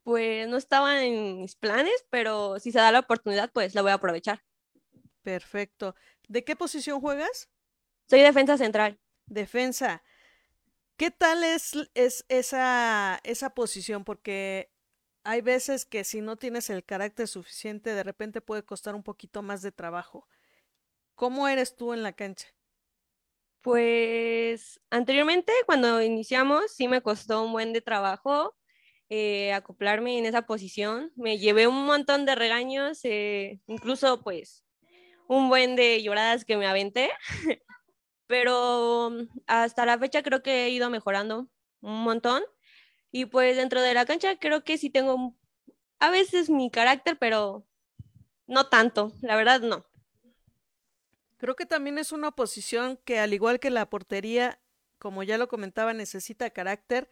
Pues no estaba en mis planes, pero si se da la oportunidad, pues la voy a aprovechar. Perfecto. ¿De qué posición juegas? Soy defensa central. Defensa. ¿Qué tal es, es esa, esa posición? Porque hay veces que si no tienes el carácter suficiente, de repente puede costar un poquito más de trabajo. ¿Cómo eres tú en la cancha? Pues anteriormente, cuando iniciamos, sí me costó un buen de trabajo eh, acoplarme en esa posición. Me llevé un montón de regaños, eh, incluso pues un buen de lloradas que me aventé, pero mm, hasta la fecha creo que he ido mejorando un montón. Y pues dentro de la cancha creo que sí tengo a veces mi carácter, pero no tanto, la verdad no. Creo que también es una posición que, al igual que la portería, como ya lo comentaba, necesita carácter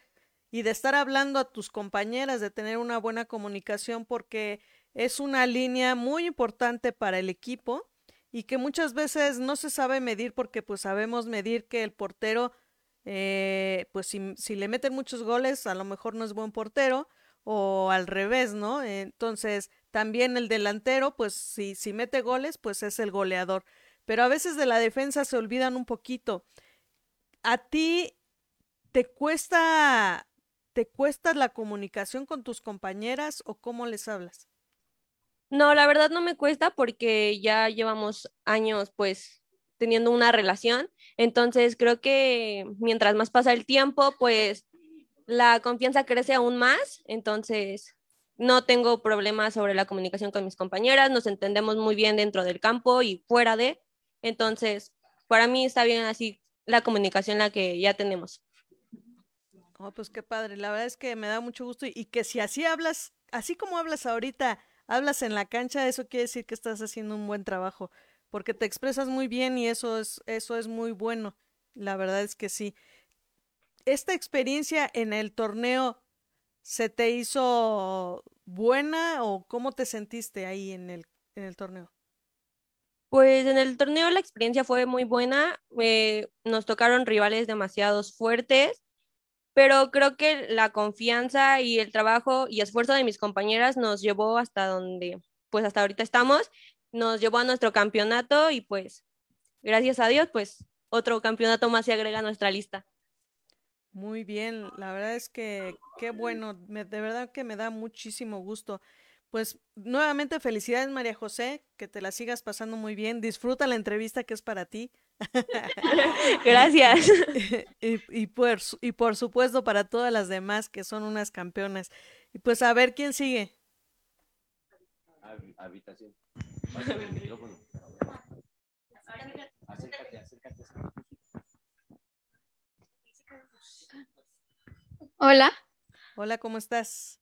y de estar hablando a tus compañeras, de tener una buena comunicación, porque es una línea muy importante para el equipo y que muchas veces no se sabe medir porque pues sabemos medir que el portero, eh, pues si, si le meten muchos goles, a lo mejor no es buen portero o al revés, ¿no? Entonces, también el delantero, pues si, si mete goles, pues es el goleador pero a veces de la defensa se olvidan un poquito. ¿A ti te cuesta te cuesta la comunicación con tus compañeras o cómo les hablas? No, la verdad no me cuesta porque ya llevamos años pues teniendo una relación, entonces creo que mientras más pasa el tiempo, pues la confianza crece aún más, entonces no tengo problemas sobre la comunicación con mis compañeras, nos entendemos muy bien dentro del campo y fuera de, entonces para mí está bien así la comunicación la que ya tenemos. Oh, pues qué padre, la verdad es que me da mucho gusto y, y que si así hablas, así como hablas ahorita, hablas en la cancha, eso quiere decir que estás haciendo un buen trabajo, porque te expresas muy bien y eso es, eso es muy bueno, la verdad es que sí. ¿Esta experiencia en el torneo se te hizo buena o cómo te sentiste ahí en el, en el torneo? Pues en el torneo la experiencia fue muy buena, eh, nos tocaron rivales demasiado fuertes, pero creo que la confianza y el trabajo y esfuerzo de mis compañeras nos llevó hasta donde, pues hasta ahorita estamos, nos llevó a nuestro campeonato y pues gracias a Dios, pues otro campeonato más se agrega a nuestra lista. Muy bien, la verdad es que qué bueno, me- de verdad que me da muchísimo gusto. Pues nuevamente felicidades María José, que te la sigas pasando muy bien, disfruta la entrevista que es para ti. Gracias. y, y por, y por supuesto para todas las demás que son unas campeonas. Y pues a ver quién sigue. Hab- Habitación. Pásame el micrófono. Acércate, acércate. Hola, Hola, ¿cómo estás?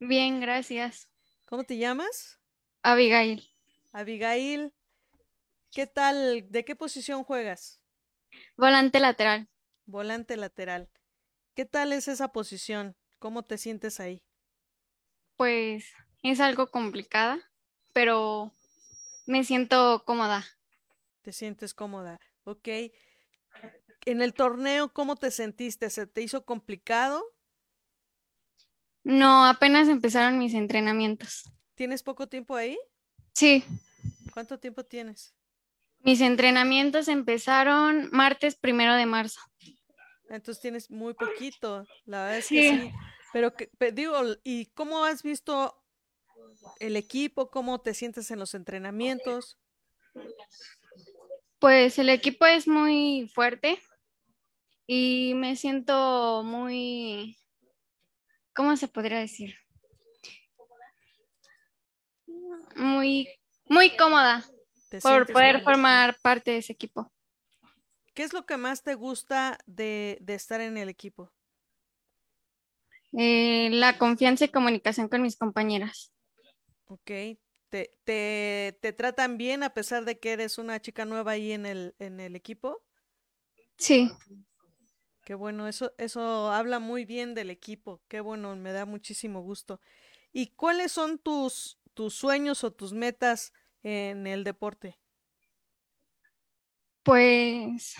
bien, gracias. ¿Cómo te llamas? Abigail, Abigail. ¿Qué tal? ¿De qué posición juegas? volante lateral. Volante lateral. ¿Qué tal es esa posición? ¿Cómo te sientes ahí? Pues es algo complicada, pero me siento cómoda. ¿Te sientes cómoda? Ok. En el torneo, ¿cómo te sentiste? ¿Se te hizo complicado? No, apenas empezaron mis entrenamientos. ¿Tienes poco tiempo ahí? Sí, ¿Cuánto tiempo tienes? Mis entrenamientos empezaron martes primero de marzo. Entonces tienes muy poquito, la verdad es que Sí. sí. Pero que, pe- digo, ¿y cómo has visto el equipo? ¿Cómo te sientes en los entrenamientos? Pues el equipo es muy fuerte y me siento muy, ¿cómo se podría decir? Muy, muy cómoda ¿Te por poder bien? formar parte de ese equipo. ¿Qué es lo que más te gusta de, de estar en el equipo? Eh, la confianza y comunicación con mis compañeras. Ok. ¿Te, te, te tratan bien a pesar de que eres una chica nueva ahí en el, en el equipo? Sí. Qué bueno, eso, eso habla muy bien del equipo. Qué bueno, me da muchísimo gusto. ¿Y cuáles son tus, tus sueños o tus metas en el deporte? Pues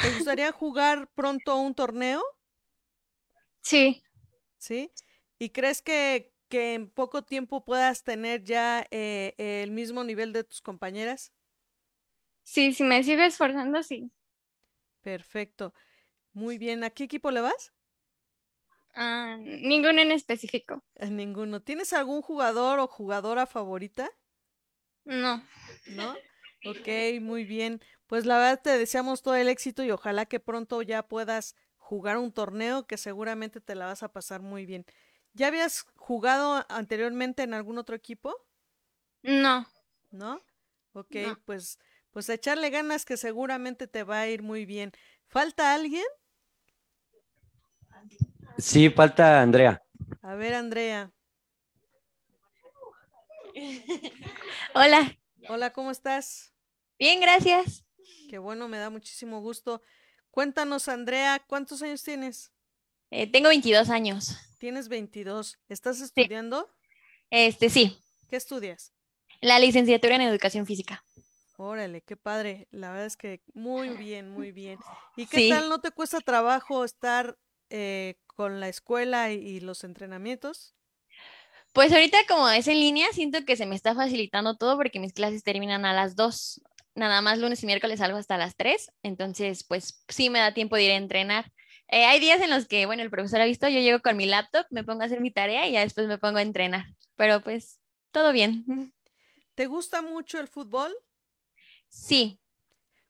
¿Te gustaría jugar pronto un torneo? sí, ¿Sí? ¿Y crees que, que en poco tiempo puedas tener ya eh, el mismo nivel de tus compañeras? sí, si me sigo esforzando, sí. Perfecto. Muy bien. ¿A qué equipo le vas? Ah, ninguno en específico. Ninguno. ¿Tienes algún jugador o jugadora favorita? No. ¿No? Ok, muy bien. Pues la verdad te deseamos todo el éxito y ojalá que pronto ya puedas jugar un torneo que seguramente te la vas a pasar muy bien. ¿Ya habías jugado anteriormente en algún otro equipo? No. ¿No? Ok, No. pues, pues echarle ganas que seguramente te va a ir muy bien. ¿Falta alguien? Sí, falta Andrea. A ver, Andrea. Hola, Hola, ¿cómo estás? bien, gracias. Qué bueno, me da muchísimo gusto. Cuéntanos, Andrea, ¿cuántos años tienes? Eh, tengo 22 años. Tienes 22. ¿Estás estudiando? Este, sí, ¿Qué estudias? la licenciatura en educación física. Órale, qué padre. La verdad es que muy bien, muy bien. ¿Y qué Sí. tal? ¿No te cuesta trabajo estar eh, con la escuela y, y los entrenamientos? Pues ahorita como es en línea, siento que se me está facilitando todo porque mis clases terminan a las 2. Nada más lunes y miércoles salgo hasta las 3. Entonces, pues sí me da tiempo de ir a entrenar. Eh, hay días en los que, bueno, el profesor ha visto, yo llego con mi laptop, me pongo a hacer mi tarea y ya después me pongo a entrenar. Pero pues todo bien. ¿Te gusta mucho el fútbol? Sí,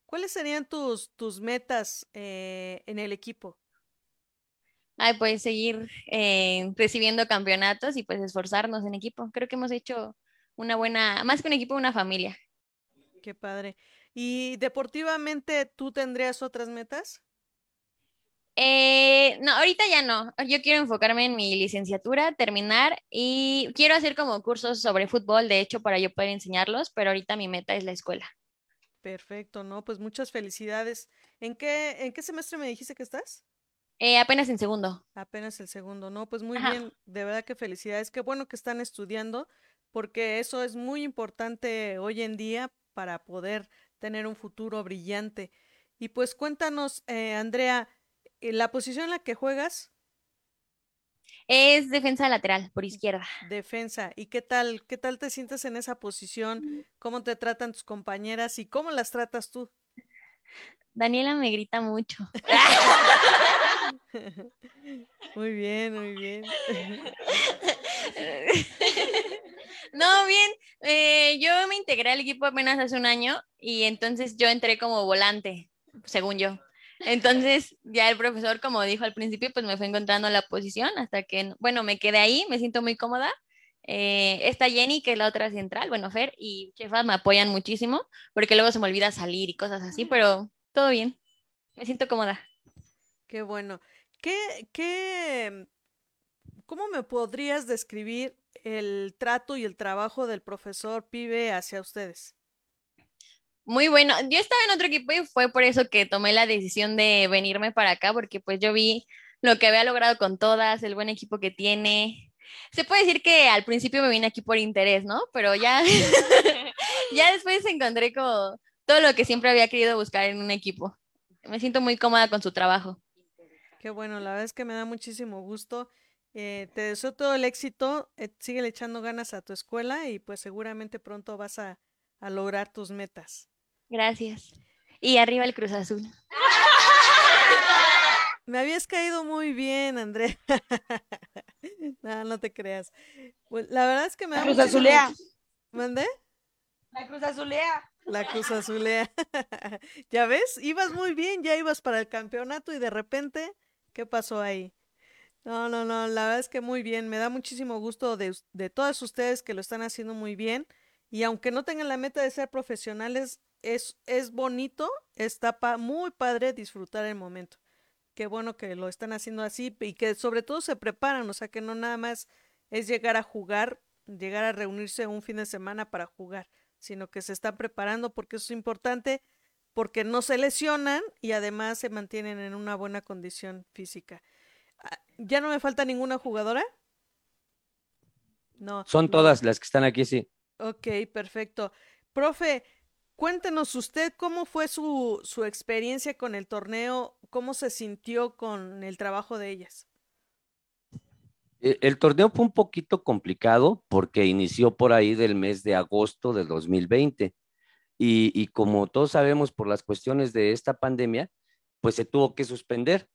¿Cuáles serían tus, tus metas eh, en el equipo? Ay, pues seguir eh, recibiendo campeonatos y pues esforzarnos en equipo. Creo que hemos hecho una buena, más que un equipo, una familia. Qué padre. ¿Y deportivamente tú tendrías otras metas? Eh, no, ahorita ya no. Yo quiero enfocarme en mi licenciatura, terminar y quiero hacer como cursos sobre fútbol, de hecho, para yo poder enseñarlos, pero ahorita mi meta es la escuela. Perfecto, ¿no? Pues muchas felicidades. ¿En qué, en qué semestre me dijiste que estás? Eh, apenas en segundo. Apenas el segundo, ¿no? Pues muy Ajá. bien, de verdad que felicidades. Qué bueno que están estudiando, porque eso es muy importante hoy en día para poder tener un futuro brillante. Y pues cuéntanos, eh, Andrea, eh, la posición en la que juegas, Es defensa lateral, por izquierda. defensa, ¿y qué tal, qué tal te sientes en esa posición? ¿Cómo te tratan tus compañeras y cómo las tratas tú? Daniela me grita mucho. Muy bien, muy bien. No, bien. eh, yo me integré al equipo apenas hace un año y entonces yo entré como volante, según yo. Entonces ya el profesor, como dijo al principio, pues me fue encontrando la posición hasta que, bueno, me quedé ahí, me siento muy cómoda. Eh, está Jenny, que es la otra central, bueno, Fer y Chefa me apoyan muchísimo porque luego se me olvida salir y cosas así, pero todo bien. Me siento cómoda. Qué bueno. ¿Qué, qué, cómo me podrías describir el trato y el trabajo del profesor Pibe hacia ustedes? Muy bueno. Yo estaba en otro equipo y fue por eso que tomé la decisión de venirme para acá, porque pues yo vi lo que había logrado con todas, el buen equipo que tiene. Se puede decir que al principio me vine aquí por interés, ¿no? Pero ya, ya después encontré como todo lo que siempre había querido buscar en un equipo. Me siento muy cómoda con su trabajo. Qué bueno, la verdad es que me da muchísimo gusto. Eh, te deseo todo el éxito, eh, sigue echando ganas a tu escuela y pues seguramente pronto vas a, a lograr tus metas. Gracias. Y arriba el Cruz Azul. Me habías caído muy bien, Andrea. no, no te creas. Pues, la verdad es que me da Cruz muchísimo- Azulea. ¿Mandé? La Cruz Azulea. La Cruz Azulea. ¿Ya ves? Ibas muy bien, ya ibas para el campeonato y de repente, ¿qué pasó ahí? No, no, no, la verdad es que muy bien. Me da muchísimo gusto de, de todas ustedes que lo están haciendo muy bien. Y aunque no tengan la meta de ser profesionales, es, es bonito, está pa- muy padre disfrutar el momento. qué bueno que lo están haciendo así y que sobre todo se preparan, o sea, que no nada más es llegar a jugar, llegar a reunirse un fin de semana para jugar, sino que se están preparando porque eso es importante, porque no se lesionan y además se mantienen en una buena condición física. Ah, ¿Ya no me falta ninguna jugadora? No. Son todas las que están aquí, sí. Ok, perfecto. Profe, cuéntenos usted cómo fue su, su experiencia con el torneo, cómo se sintió con el trabajo de ellas. Eh, El torneo fue un poquito complicado porque inició por ahí del mes de agosto del 2020 y, como todos sabemos por las cuestiones de esta pandemia, pues se tuvo que suspender.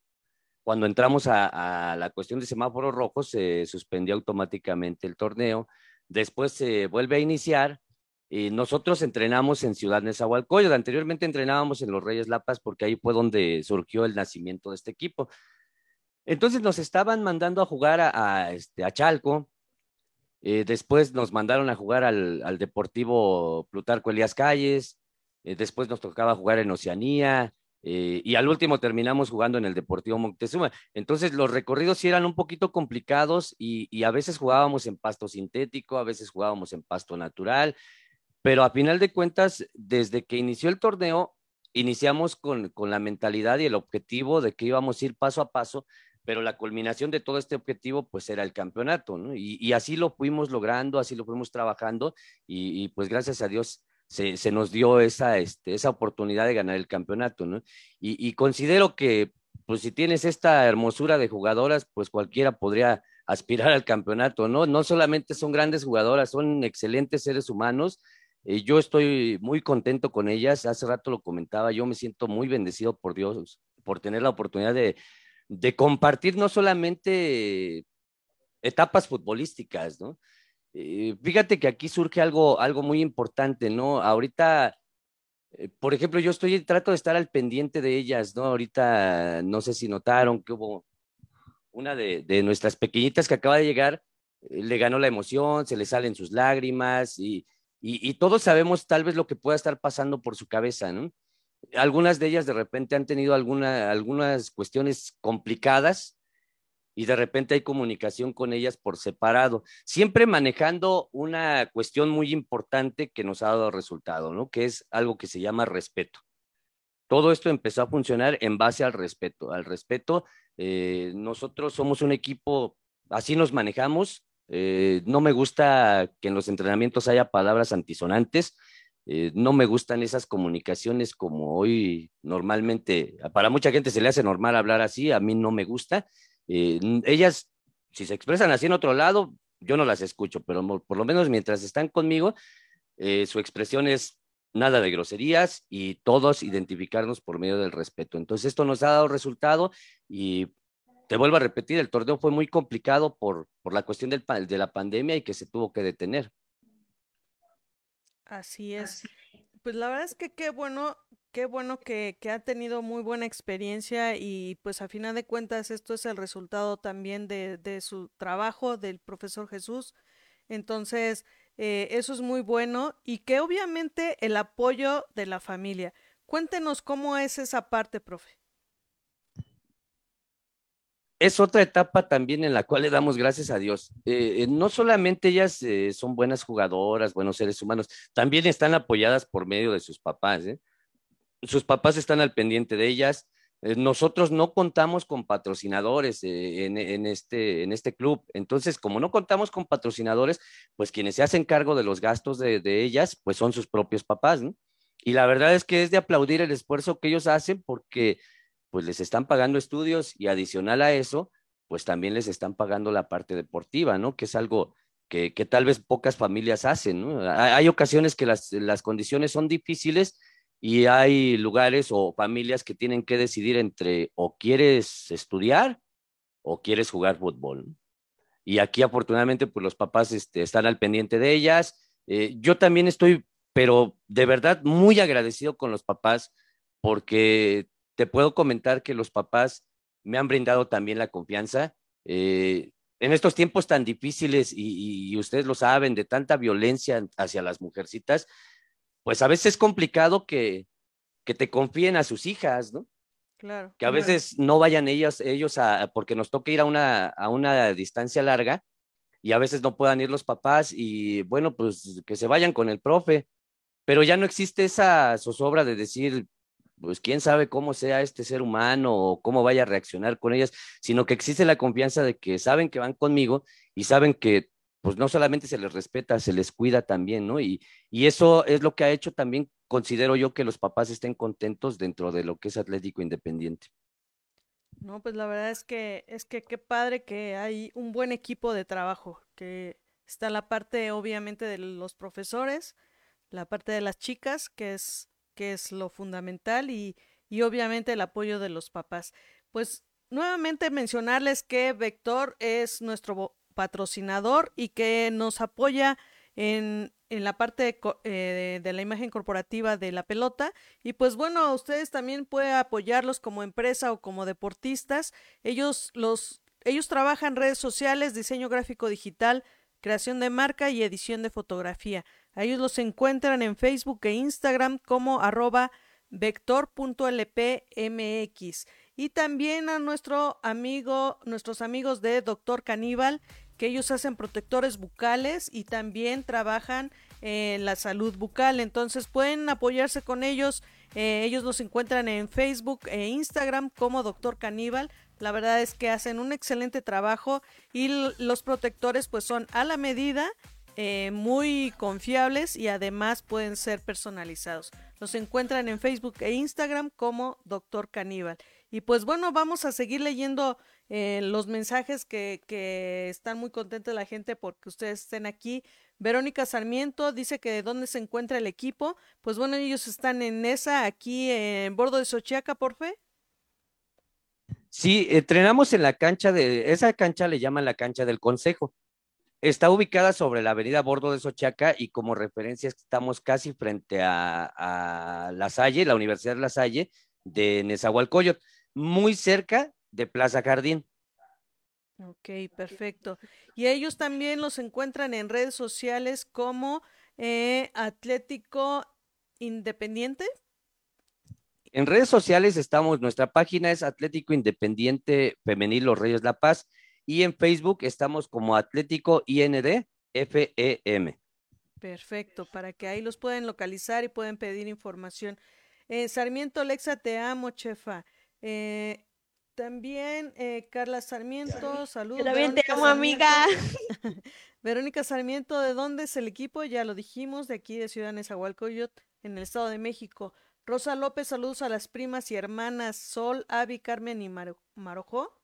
Cuando entramos a, la cuestión de semáforos rojos, se suspendió automáticamente el torneo. Después se vuelve a iniciar y nosotros entrenamos en Ciudad Nezahualcóyotl. Anteriormente entrenábamos en los Reyes Lapas porque ahí fue donde surgió el nacimiento de este equipo. Entonces nos estaban mandando a jugar a, este, a Chalco. Eh, después nos mandaron a jugar al, al Deportivo Plutarco Elías Calles. Eh, después nos tocaba jugar en Oceanía. eh, y al último terminamos jugando en el Deportivo Moctezuma. Entonces los recorridos sí eran un poquito complicados y, y a veces jugábamos en pasto sintético, a veces jugábamos en pasto natural. Pero a final de cuentas, desde que inició el torneo, iniciamos con, con la mentalidad y el objetivo de que íbamos a ir paso a paso pero la culminación de todo este objetivo pues era el campeonato, ¿no? Y, así lo fuimos logrando, así lo fuimos trabajando y, pues gracias a Dios se, nos dio esa, este, oportunidad de ganar el campeonato, ¿no? Y, y considero que pues si tienes esta hermosura de jugadoras, pues cualquiera podría aspirar al campeonato, ¿no? No solamente son grandes jugadoras, son excelentes seres humanos. Eh, yo estoy muy contento con ellas, hace rato lo comentaba, yo me siento muy bendecido por Dios por tener la oportunidad de, de compartir no solamente etapas futbolísticas, ¿no? Eh, fíjate que aquí surge algo, algo muy importante, ¿no? Ahorita, eh, por ejemplo, yo estoy, trato de estar al pendiente de ellas, ¿no? Ahorita, no sé si notaron que hubo una de, de nuestras pequeñitas que acaba de llegar, eh, le ganó la emoción, se le salen sus lágrimas y, y, y todos sabemos tal vez lo que pueda estar pasando por su cabeza, ¿no? Algunas de ellas de repente han tenido alguna, algunas cuestiones complicadas y de repente hay comunicación con ellas por separado, siempre manejando una cuestión muy importante que nos ha dado resultado, ¿no? Que es algo que se llama respeto. Todo esto empezó a funcionar en base al respeto. Al respeto, eh, nosotros somos un equipo, así nos manejamos. Eh, no me gusta que en los entrenamientos haya palabras antisonantes. Eh, no me gustan esas comunicaciones como hoy normalmente, para mucha gente se le hace normal hablar así, a mí no me gusta. Eh, ellas, si se expresan así en otro lado, yo no las escucho, pero por lo menos mientras están conmigo, eh, su expresión es nada de groserías y todos identificarnos por medio del respeto. Entonces esto nos ha dado resultado y te vuelvo a repetir, el torneo fue muy complicado por, por la cuestión del, de la pandemia y que se tuvo que detener. Así es. Pues la verdad es que qué bueno, qué bueno que, que ha tenido muy buena experiencia y pues a final de cuentas esto es el resultado también de, de su trabajo del profesor Jesús. Entonces, eh, eso es muy bueno y que obviamente el apoyo de la familia. Cuéntenos cómo es esa parte, profe. Es otra etapa también en la cual le damos gracias a Dios. Eh, no solamente ellas eh, son buenas jugadoras, buenos seres humanos, también están apoyadas por medio de sus papás. ¿eh? Sus papás están al pendiente de ellas. nosotros no contamos con patrocinadores este, en este club. Entonces, como no contamos con patrocinadores, pues quienes se hacen cargo de los gastos de, ellas, pues son sus propios papás. Y la verdad es que es de aplaudir el esfuerzo que ellos hacen porque pues les están pagando estudios y adicional a eso, pues también les están pagando la parte deportiva, ¿no? Que es algo que, que tal vez pocas familias hacen, ¿no? Hay, ocasiones que las, las, condiciones son difíciles y hay lugares o familias que tienen que decidir entre o quieres estudiar o quieres jugar fútbol. Y aquí afortunadamente pues los papás este, están al pendiente de ellas. Eh, yo también estoy, pero de verdad muy agradecido con los papás porque te puedo comentar que los papás me han brindado también la confianza. Eh, en estos tiempos tan difíciles, y, y, ustedes lo saben, de tanta violencia hacia las mujercitas, pues a veces es complicado que, que te confíen a sus hijas, ¿no? Claro. Que a veces no vayan ellas, ellos a, porque nos toca ir a una, a una distancia larga y a veces no puedan ir los papás y bueno, pues que se vayan con el profe. Pero ya no existe esa zozobra de decir, pues quién sabe cómo sea este ser humano o cómo vaya a reaccionar con ellas, sino que existe la confianza de que saben que van conmigo y saben que pues no solamente se les respeta, se les cuida también, ¿no? Y, y eso es lo que ha hecho también, considero yo, que los papás estén contentos dentro de lo que es Atlético Independiente. No, pues la verdad es que es que qué padre que hay un buen equipo de trabajo, que está la parte obviamente de los profesores, la parte de las chicas, que es que es lo fundamental y, y obviamente el apoyo de los papás. Pues nuevamente mencionarles que Vector es nuestro patrocinador y que nos apoya en, en la parte de, eh, de, la imagen corporativa de la pelota. Y pues bueno, ustedes también pueden apoyarlos como empresa o como deportistas. Ellos, los, ellos trabajan redes sociales, diseño gráfico digital, creación de marca y edición de fotografía. Ellos los encuentran en Facebook e Instagram como arroba vector.lpmx. Y también a nuestro amigo, nuestros amigos de Doctor Caníbal, que ellos hacen protectores bucales y también trabajan en la salud bucal. Entonces pueden apoyarse con ellos. Eh, ellos los encuentran en Facebook e Instagram como Doctor Caníbal. La verdad es que hacen un excelente trabajo y los protectores pues son a la medida, eh, muy confiables y además pueden ser personalizados. Los encuentran en Facebook e Instagram como Doctor Caníbal. Y pues bueno, vamos a seguir leyendo eh, los mensajes que, que están muy contentos la gente porque ustedes estén aquí. Verónica Sarmiento dice que de dónde se encuentra el equipo. Pues bueno, ellos están en esa, aquí en bordo de Sochiaca, por fe. Sí, entrenamos en la cancha de, esa cancha le llaman la cancha del Consejo. Está ubicada sobre la avenida Bordo de Sochiaca y como referencia estamos casi frente a, a La Salle, la Universidad de La Salle de Nezahualcóyotl, muy cerca de Plaza Jardín. Ok, perfecto. Y ellos también los encuentran en redes sociales como eh, Atlético Independiente. En redes sociales estamos, nuestra página es Atlético Independiente Femenil Los Reyes La Paz y en Facebook estamos como Atlético IND FEM. Perfecto, para que ahí los pueden localizar y pueden pedir información. Eh, Sarmiento Lexa, te amo, chefa. Eh, también eh, Carla Sarmiento, saludos. Yo también te amo, amiga. Verónica Sarmiento, ¿de dónde es el equipo? Ya lo dijimos, de aquí de Ciudad Nezahualcóyotl, en el Estado de México. Rosa López, saludos a las primas y hermanas Sol, Avi, Carmen y Marojó.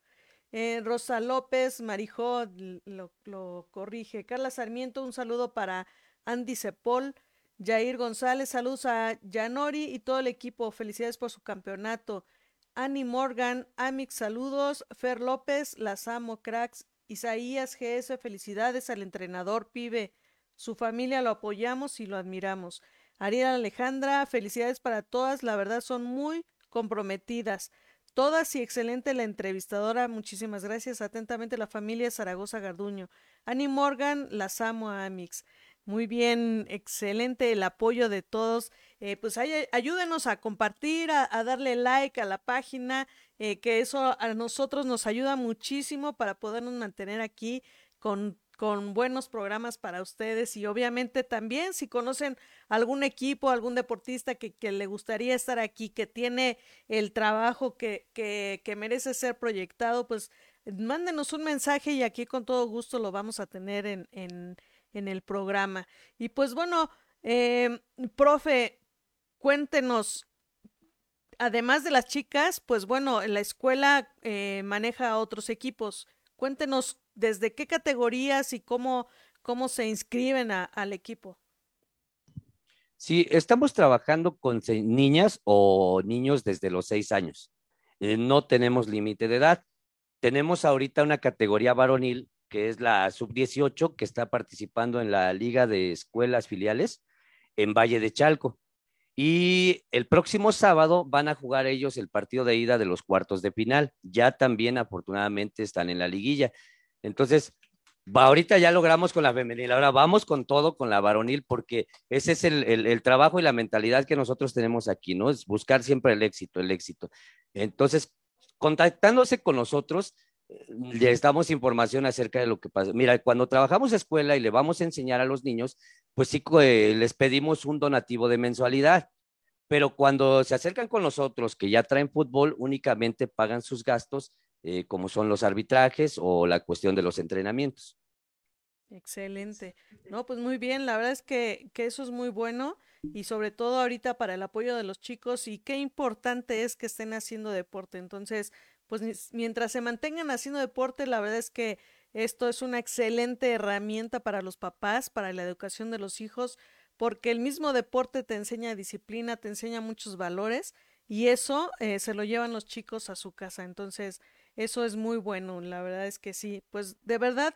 Eh, Rosa López, Marijó, lo, lo, corrige. Carla Sarmiento, un saludo para Andy Cepol. Jair González, saludos a Yanori y todo el equipo. Felicidades por su campeonato. Annie Morgan, Amix, saludos. Fer López, las amo, cracks. Isaías GS, felicidades al entrenador, pibe. Su familia lo apoyamos y lo admiramos. Ariel Alejandra, felicidades para todas, la verdad son muy comprometidas. Todas y excelente la entrevistadora, muchísimas gracias. Atentamente la familia Zaragoza Garduño. Annie Morgan, las amo a Amix. Muy bien, excelente el apoyo de todos. Eh, pues ayúdenos a compartir, a, darle like a la página, eh, que eso a nosotros nos ayuda muchísimo para podernos mantener aquí con, con buenos programas para ustedes y obviamente también si conocen algún equipo, algún deportista que, que le gustaría estar aquí, que tiene el trabajo que, que, que merece ser proyectado, pues mándenos un mensaje y aquí con todo gusto lo vamos a tener en, en en el programa. Y pues bueno, eh, profe, cuéntenos, además de las chicas, pues bueno, la escuela eh, maneja otros equipos. Cuéntenos desde qué categorías y cómo, cómo se inscriben al equipo. Sí, estamos trabajando con niñas o niños desde los seis años. Eh, no tenemos límite de edad. Tenemos ahorita una categoría varonil que es la sub-18, que está participando en la Liga de Escuelas Filiales en Valle de Chalco. Y el próximo sábado van a jugar ellos el partido de ida de los cuartos de final. Ya también afortunadamente están en la liguilla. Entonces, ahorita ya logramos con la femenil, ahora vamos con todo, con la varonil, porque ese es el, el, trabajo y la mentalidad que nosotros tenemos aquí, ¿no? Es buscar siempre el éxito, el éxito. Entonces, contactándose con nosotros, les damos información acerca de lo que pasa. Mira, cuando trabajamos escuela y le vamos a enseñar a los niños, pues sí, eh, les pedimos un donativo de mensualidad, pero cuando se acercan con nosotros que ya traen fútbol, únicamente pagan sus gastos, eh, como son los arbitrajes o la cuestión de los entrenamientos. Excelente. No, pues muy bien, la verdad es que, que eso es muy bueno y sobre todo ahorita para el apoyo de los chicos y qué importante es que estén haciendo deporte. Entonces, pues mientras se mantengan haciendo deporte, la verdad es que esto es una excelente herramienta para los papás, para la educación de los hijos, porque el mismo deporte te enseña disciplina, te enseña muchos valores y eso eh, se lo llevan los chicos a su casa. Entonces, eso es muy bueno, la verdad es que sí. Pues de verdad,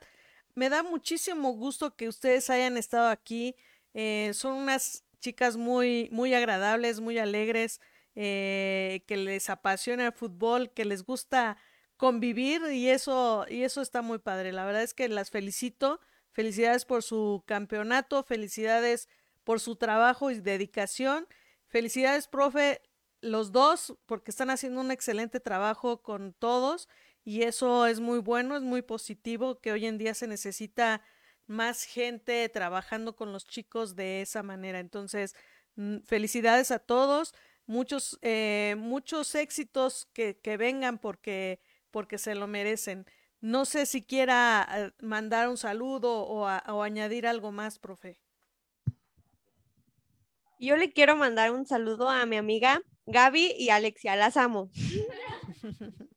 me da muchísimo gusto que ustedes hayan estado aquí. Eh, son unas chicas muy, muy agradables, muy alegres. Eh, que les apasiona el fútbol, que les gusta convivir y eso, y eso está muy padre. La verdad es que las felicito. Felicidades por su campeonato, felicidades por su trabajo y dedicación. Felicidades, profe, los dos, porque están haciendo un excelente trabajo con todos y eso es muy bueno, es muy positivo que hoy en día se necesita más gente trabajando con los chicos de esa manera. Entonces, mm, felicidades a todos muchos, eh, muchos éxitos que, vengan porque, porque se lo merecen. No sé si quiera eh, mandar un saludo o, o añadir algo más, profe. Yo le quiero mandar un saludo a mi amiga Gaby y Alexia, las amo.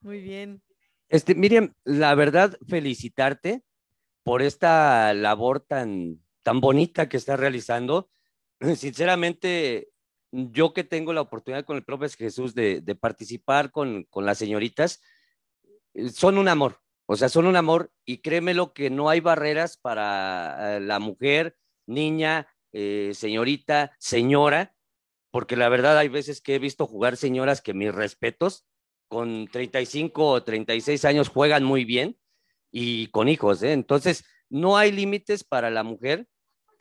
Muy bien. Este, Miriam, la verdad, felicitarte por esta labor tan, tan bonita que estás realizando. Sinceramente, yo que tengo la oportunidad con el profe Jesús de, participar con, las señoritas, eh, son un amor, o sea, son un amor y créemelo que no hay barreras para eh, la mujer, niña, eh, señorita, señora, porque la verdad hay veces que he visto jugar señoras que mis respetos, con 35 o 36 años juegan muy bien y con hijos, entonces no hay límites para la mujer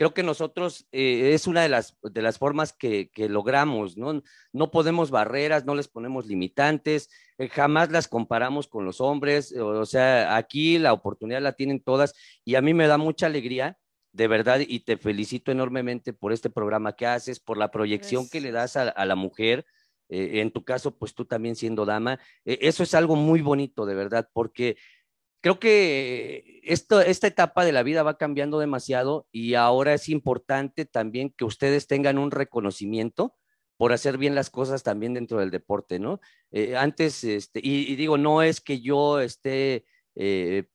creo que nosotros eh, es una de las, de las formas que, logramos, ¿no? No podemos barreras, no les ponemos limitantes, eh, jamás las comparamos con los hombres, o, sea, aquí la oportunidad la tienen todas y a mí me da mucha alegría, de verdad, y te felicito enormemente por este programa que haces, por la proyección que le das a, la mujer. Eh, en tu caso, pues tú también siendo dama, eso es algo muy bonito, de verdad, porque creo que esto, esta etapa de la vida va cambiando demasiado y ahora es importante también que ustedes tengan un reconocimiento por hacer bien las cosas también dentro del deporte, ¿no? Eh, antes, este, y, digo, no es que yo esté, eh,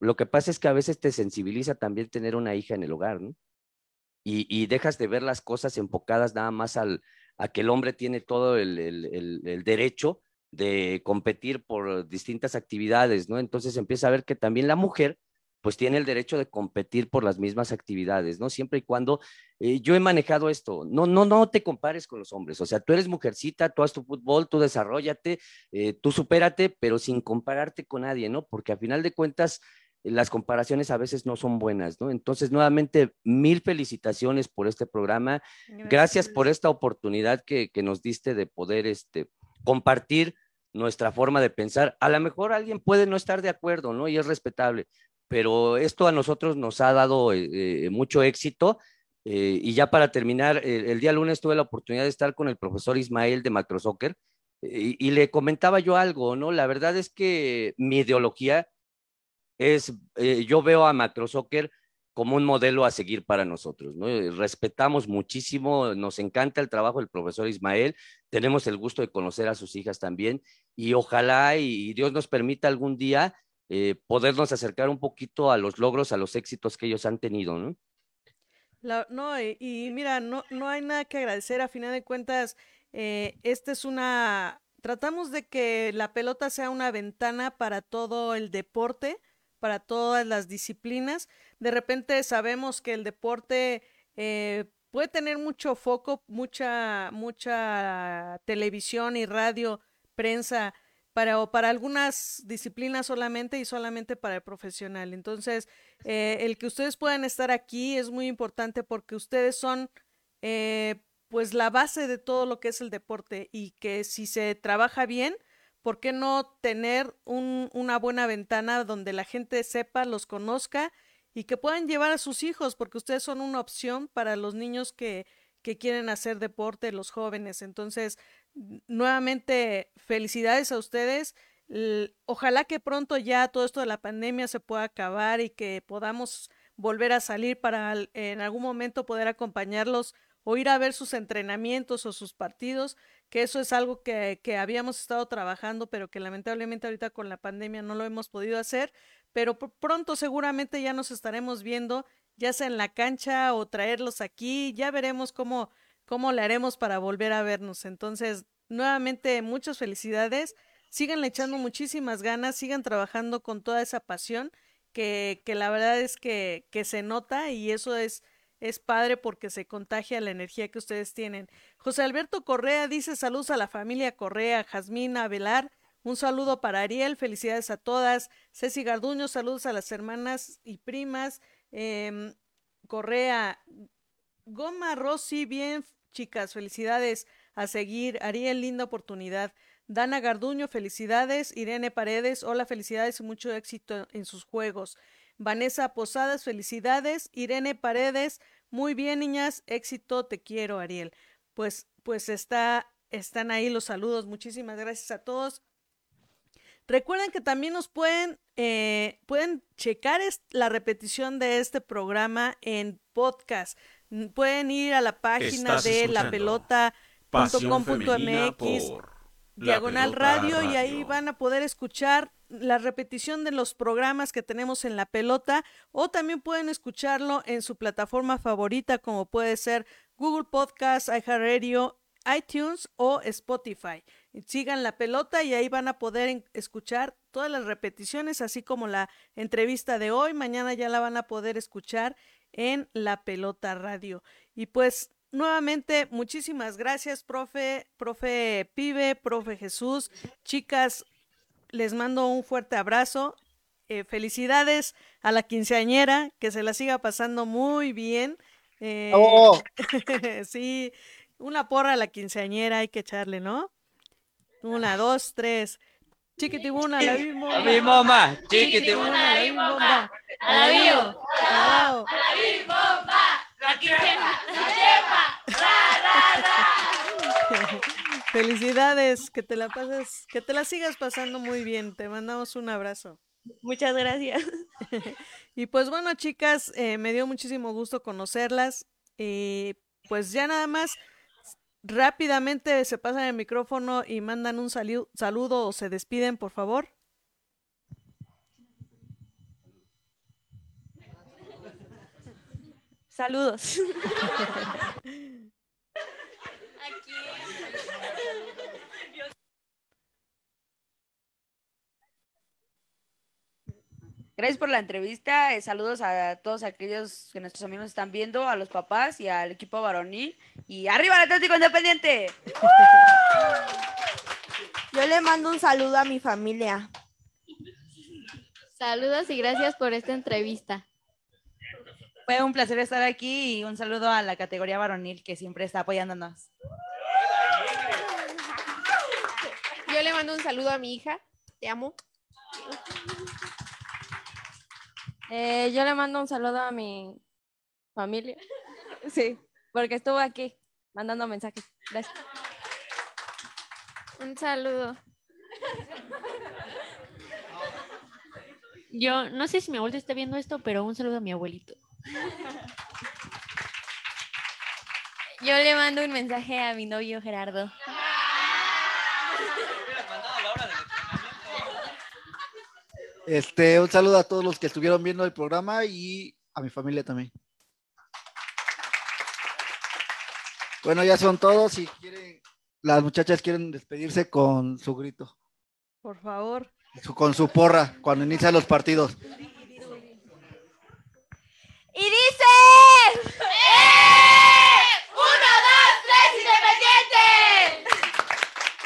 lo que pasa es que a veces te sensibiliza también tener una hija en el hogar, ¿no? Y, dejas de ver las cosas enfocadas nada más al, a que el hombre tiene todo el, el derecho de competir por distintas actividades, ¿no? Entonces empieza a ver que también la mujer pues tiene el derecho de competir por las mismas actividades, ¿no? Siempre y cuando eh, yo he manejado esto, no, no, no te compares con los hombres, o sea, tú eres mujercita, tú haz tu fútbol, tú desarrollate, eh, tú supérate, pero sin compararte con nadie, ¿no? Porque a final de cuentas, las comparaciones a veces no son buenas, ¿no? Entonces, nuevamente, mil felicitaciones por este programa. Gracias, por esta oportunidad que, que, nos diste de poder este, compartir nuestra forma de pensar. A lo mejor alguien puede no estar de acuerdo, ¿no? Y es respetable, pero esto a nosotros nos ha dado eh, eh, mucho éxito. Eh, y ya para terminar, el día lunes tuve la oportunidad de estar con el profesor Ismael de Macrosoccer y, y le comentaba yo algo, ¿no? La verdad es que mi ideología es, yo veo a Macrosoccer como un modelo a seguir para nosotros. ¿no? Eh, respetamos muchísimo, nos encanta el trabajo del profesor Ismael, tenemos el gusto de conocer a sus hijas también y ojalá y, Dios nos permita algún día eh, podernos acercar un poquito a los logros, a los éxitos que ellos han tenido. ¿no? no, y, mira, no, no hay nada que agradecer, a final de cuentas, eh, es una, tratamos de que la pelota sea una ventana para todo el deporte, para todas las disciplinas. De repente sabemos que el deporte eh, puede tener mucho foco, mucha, mucha televisión y radio, prensa, para, o para algunas disciplinas solamente y solamente para el profesional. Entonces, eh, el que ustedes puedan estar aquí es muy importante porque ustedes son eh, pues la base de todo lo que es el deporte y que si se trabaja bien, ¿por qué no tener un, una buena ventana donde la gente sepa, los conozca y que puedan llevar a sus hijos? Porque ustedes son una opción para los niños que, que quieren hacer deporte, los jóvenes. Entonces, nuevamente, felicidades a ustedes. Ojalá que pronto ya todo esto de la pandemia se pueda acabar y que podamos volver a salir para en algún momento poder acompañarlos o ir a ver sus entrenamientos o sus partidos, que eso es algo que, que, habíamos estado trabajando, pero que lamentablemente ahorita con la pandemia no lo hemos podido hacer, pero pronto seguramente ya nos estaremos viendo, ya sea en la cancha o traerlos aquí, ya veremos cómo, cómo le haremos para volver a vernos. Entonces, nuevamente, muchas felicidades, sigan echando muchísimas ganas, sigan trabajando con toda esa pasión que, que la verdad es que, que se nota y eso es es padre porque se contagia la energía que ustedes tienen. José Alberto Correa dice saludos a la familia Correa, Jazmina Velar, un saludo para Ariel, felicidades a todas. Ceci Garduño, saludos a las hermanas y primas. Eh, Correa, Goma Rossi, bien, chicas, felicidades a seguir. Ariel, linda oportunidad. Dana Garduño, felicidades. Irene Paredes, hola, felicidades y mucho éxito en sus juegos. Vanessa Posadas, felicidades. Irene Paredes, muy bien, niñas, éxito, te quiero, Ariel. Pues, pues está, están ahí los saludos. Muchísimas gracias a todos. Recuerden que también nos pueden, eh, pueden checar la repetición de este programa en podcast. Pueden ir a la página de la pelota.com.mx diagonal radio, radio y ahí van a poder escuchar la repetición de los programas que tenemos en la pelota o también pueden escucharlo en su plataforma favorita como puede ser Google Podcast, iHeartRadio, iTunes o Spotify. Sigan la pelota y ahí van a poder escuchar todas las repeticiones, así como la entrevista de hoy. Mañana ya la van a poder escuchar en la pelota radio. Y pues nuevamente, muchísimas gracias, profe, profe Pibe, profe Jesús. Chicas, les mando un fuerte abrazo. Eh, felicidades a la quinceañera, que se la siga pasando muy bien. Eh, sí, una porra a la quinceañera hay que echarle, ¿no? Una, dos, tres. Chiquitibuna, la bimomba. La bimomba. Chiquitibuna, la. A la. A la bimomba. La quinceañera. La ra. Felicidades, que te la pases, que te la sigas pasando muy bien. Te mandamos un abrazo. Muchas gracias. y pues bueno, chicas, eh, me dio muchísimo gusto conocerlas. Y pues ya nada más, rápidamente se pasan el micrófono y mandan un saludo o se despiden, por favor. Saludos. Gracias por la entrevista. Eh, saludos a todos aquellos que nuestros amigos están viendo, a los papás y al equipo varonil. Y arriba el Atlético Independiente. Yo le mando un saludo a mi familia. Saludos y gracias por esta entrevista. Fue un placer estar aquí y un saludo a la categoría varonil que siempre está apoyándonos. Yo le mando un saludo a mi hija. Te amo. Eh, yo le mando un saludo a mi familia. Sí, porque estuvo aquí mandando mensajes. Gracias. Un saludo. Yo no sé si mi abuelito está viendo esto, pero un saludo a mi abuelito. Yo le mando un mensaje a mi novio Gerardo. Este, un saludo a todos los que estuvieron viendo el programa y a mi familia también. Bueno, ya son todos. Si quieren, las muchachas quieren despedirse con su grito. Por favor. con su porra cuando inician los partidos. Y dice. ¡Eh! ¡Uno, dos, tres, independiente!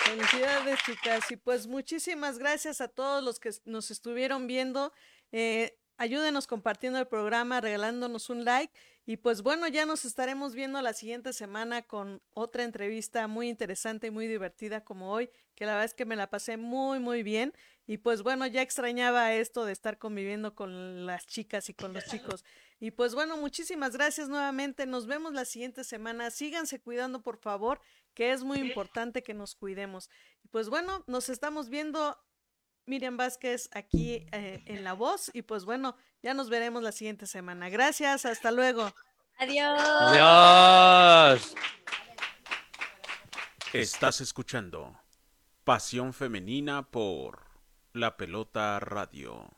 Felicidades, chicas. Y pues muchísimas gracias a todos los que nos estuvieron viendo. Eh, ayúdenos compartiendo el programa, regalándonos un like. Y pues bueno, ya nos estaremos viendo la siguiente semana con otra entrevista muy interesante y muy divertida como hoy, que la verdad es que me la pasé muy, muy bien. Y pues bueno, ya extrañaba esto de estar conviviendo con las chicas y con los chicos. Y pues bueno, muchísimas gracias nuevamente. Nos vemos la siguiente semana. Síganse cuidando, por favor, que es muy importante que nos cuidemos. Y pues bueno, nos estamos viendo Miriam Vázquez aquí eh, en La Voz. Y pues bueno, ya nos veremos la siguiente semana. Gracias, hasta luego. Adiós. Adiós. Estás escuchando Pasión Femenina por La Pelota Radio.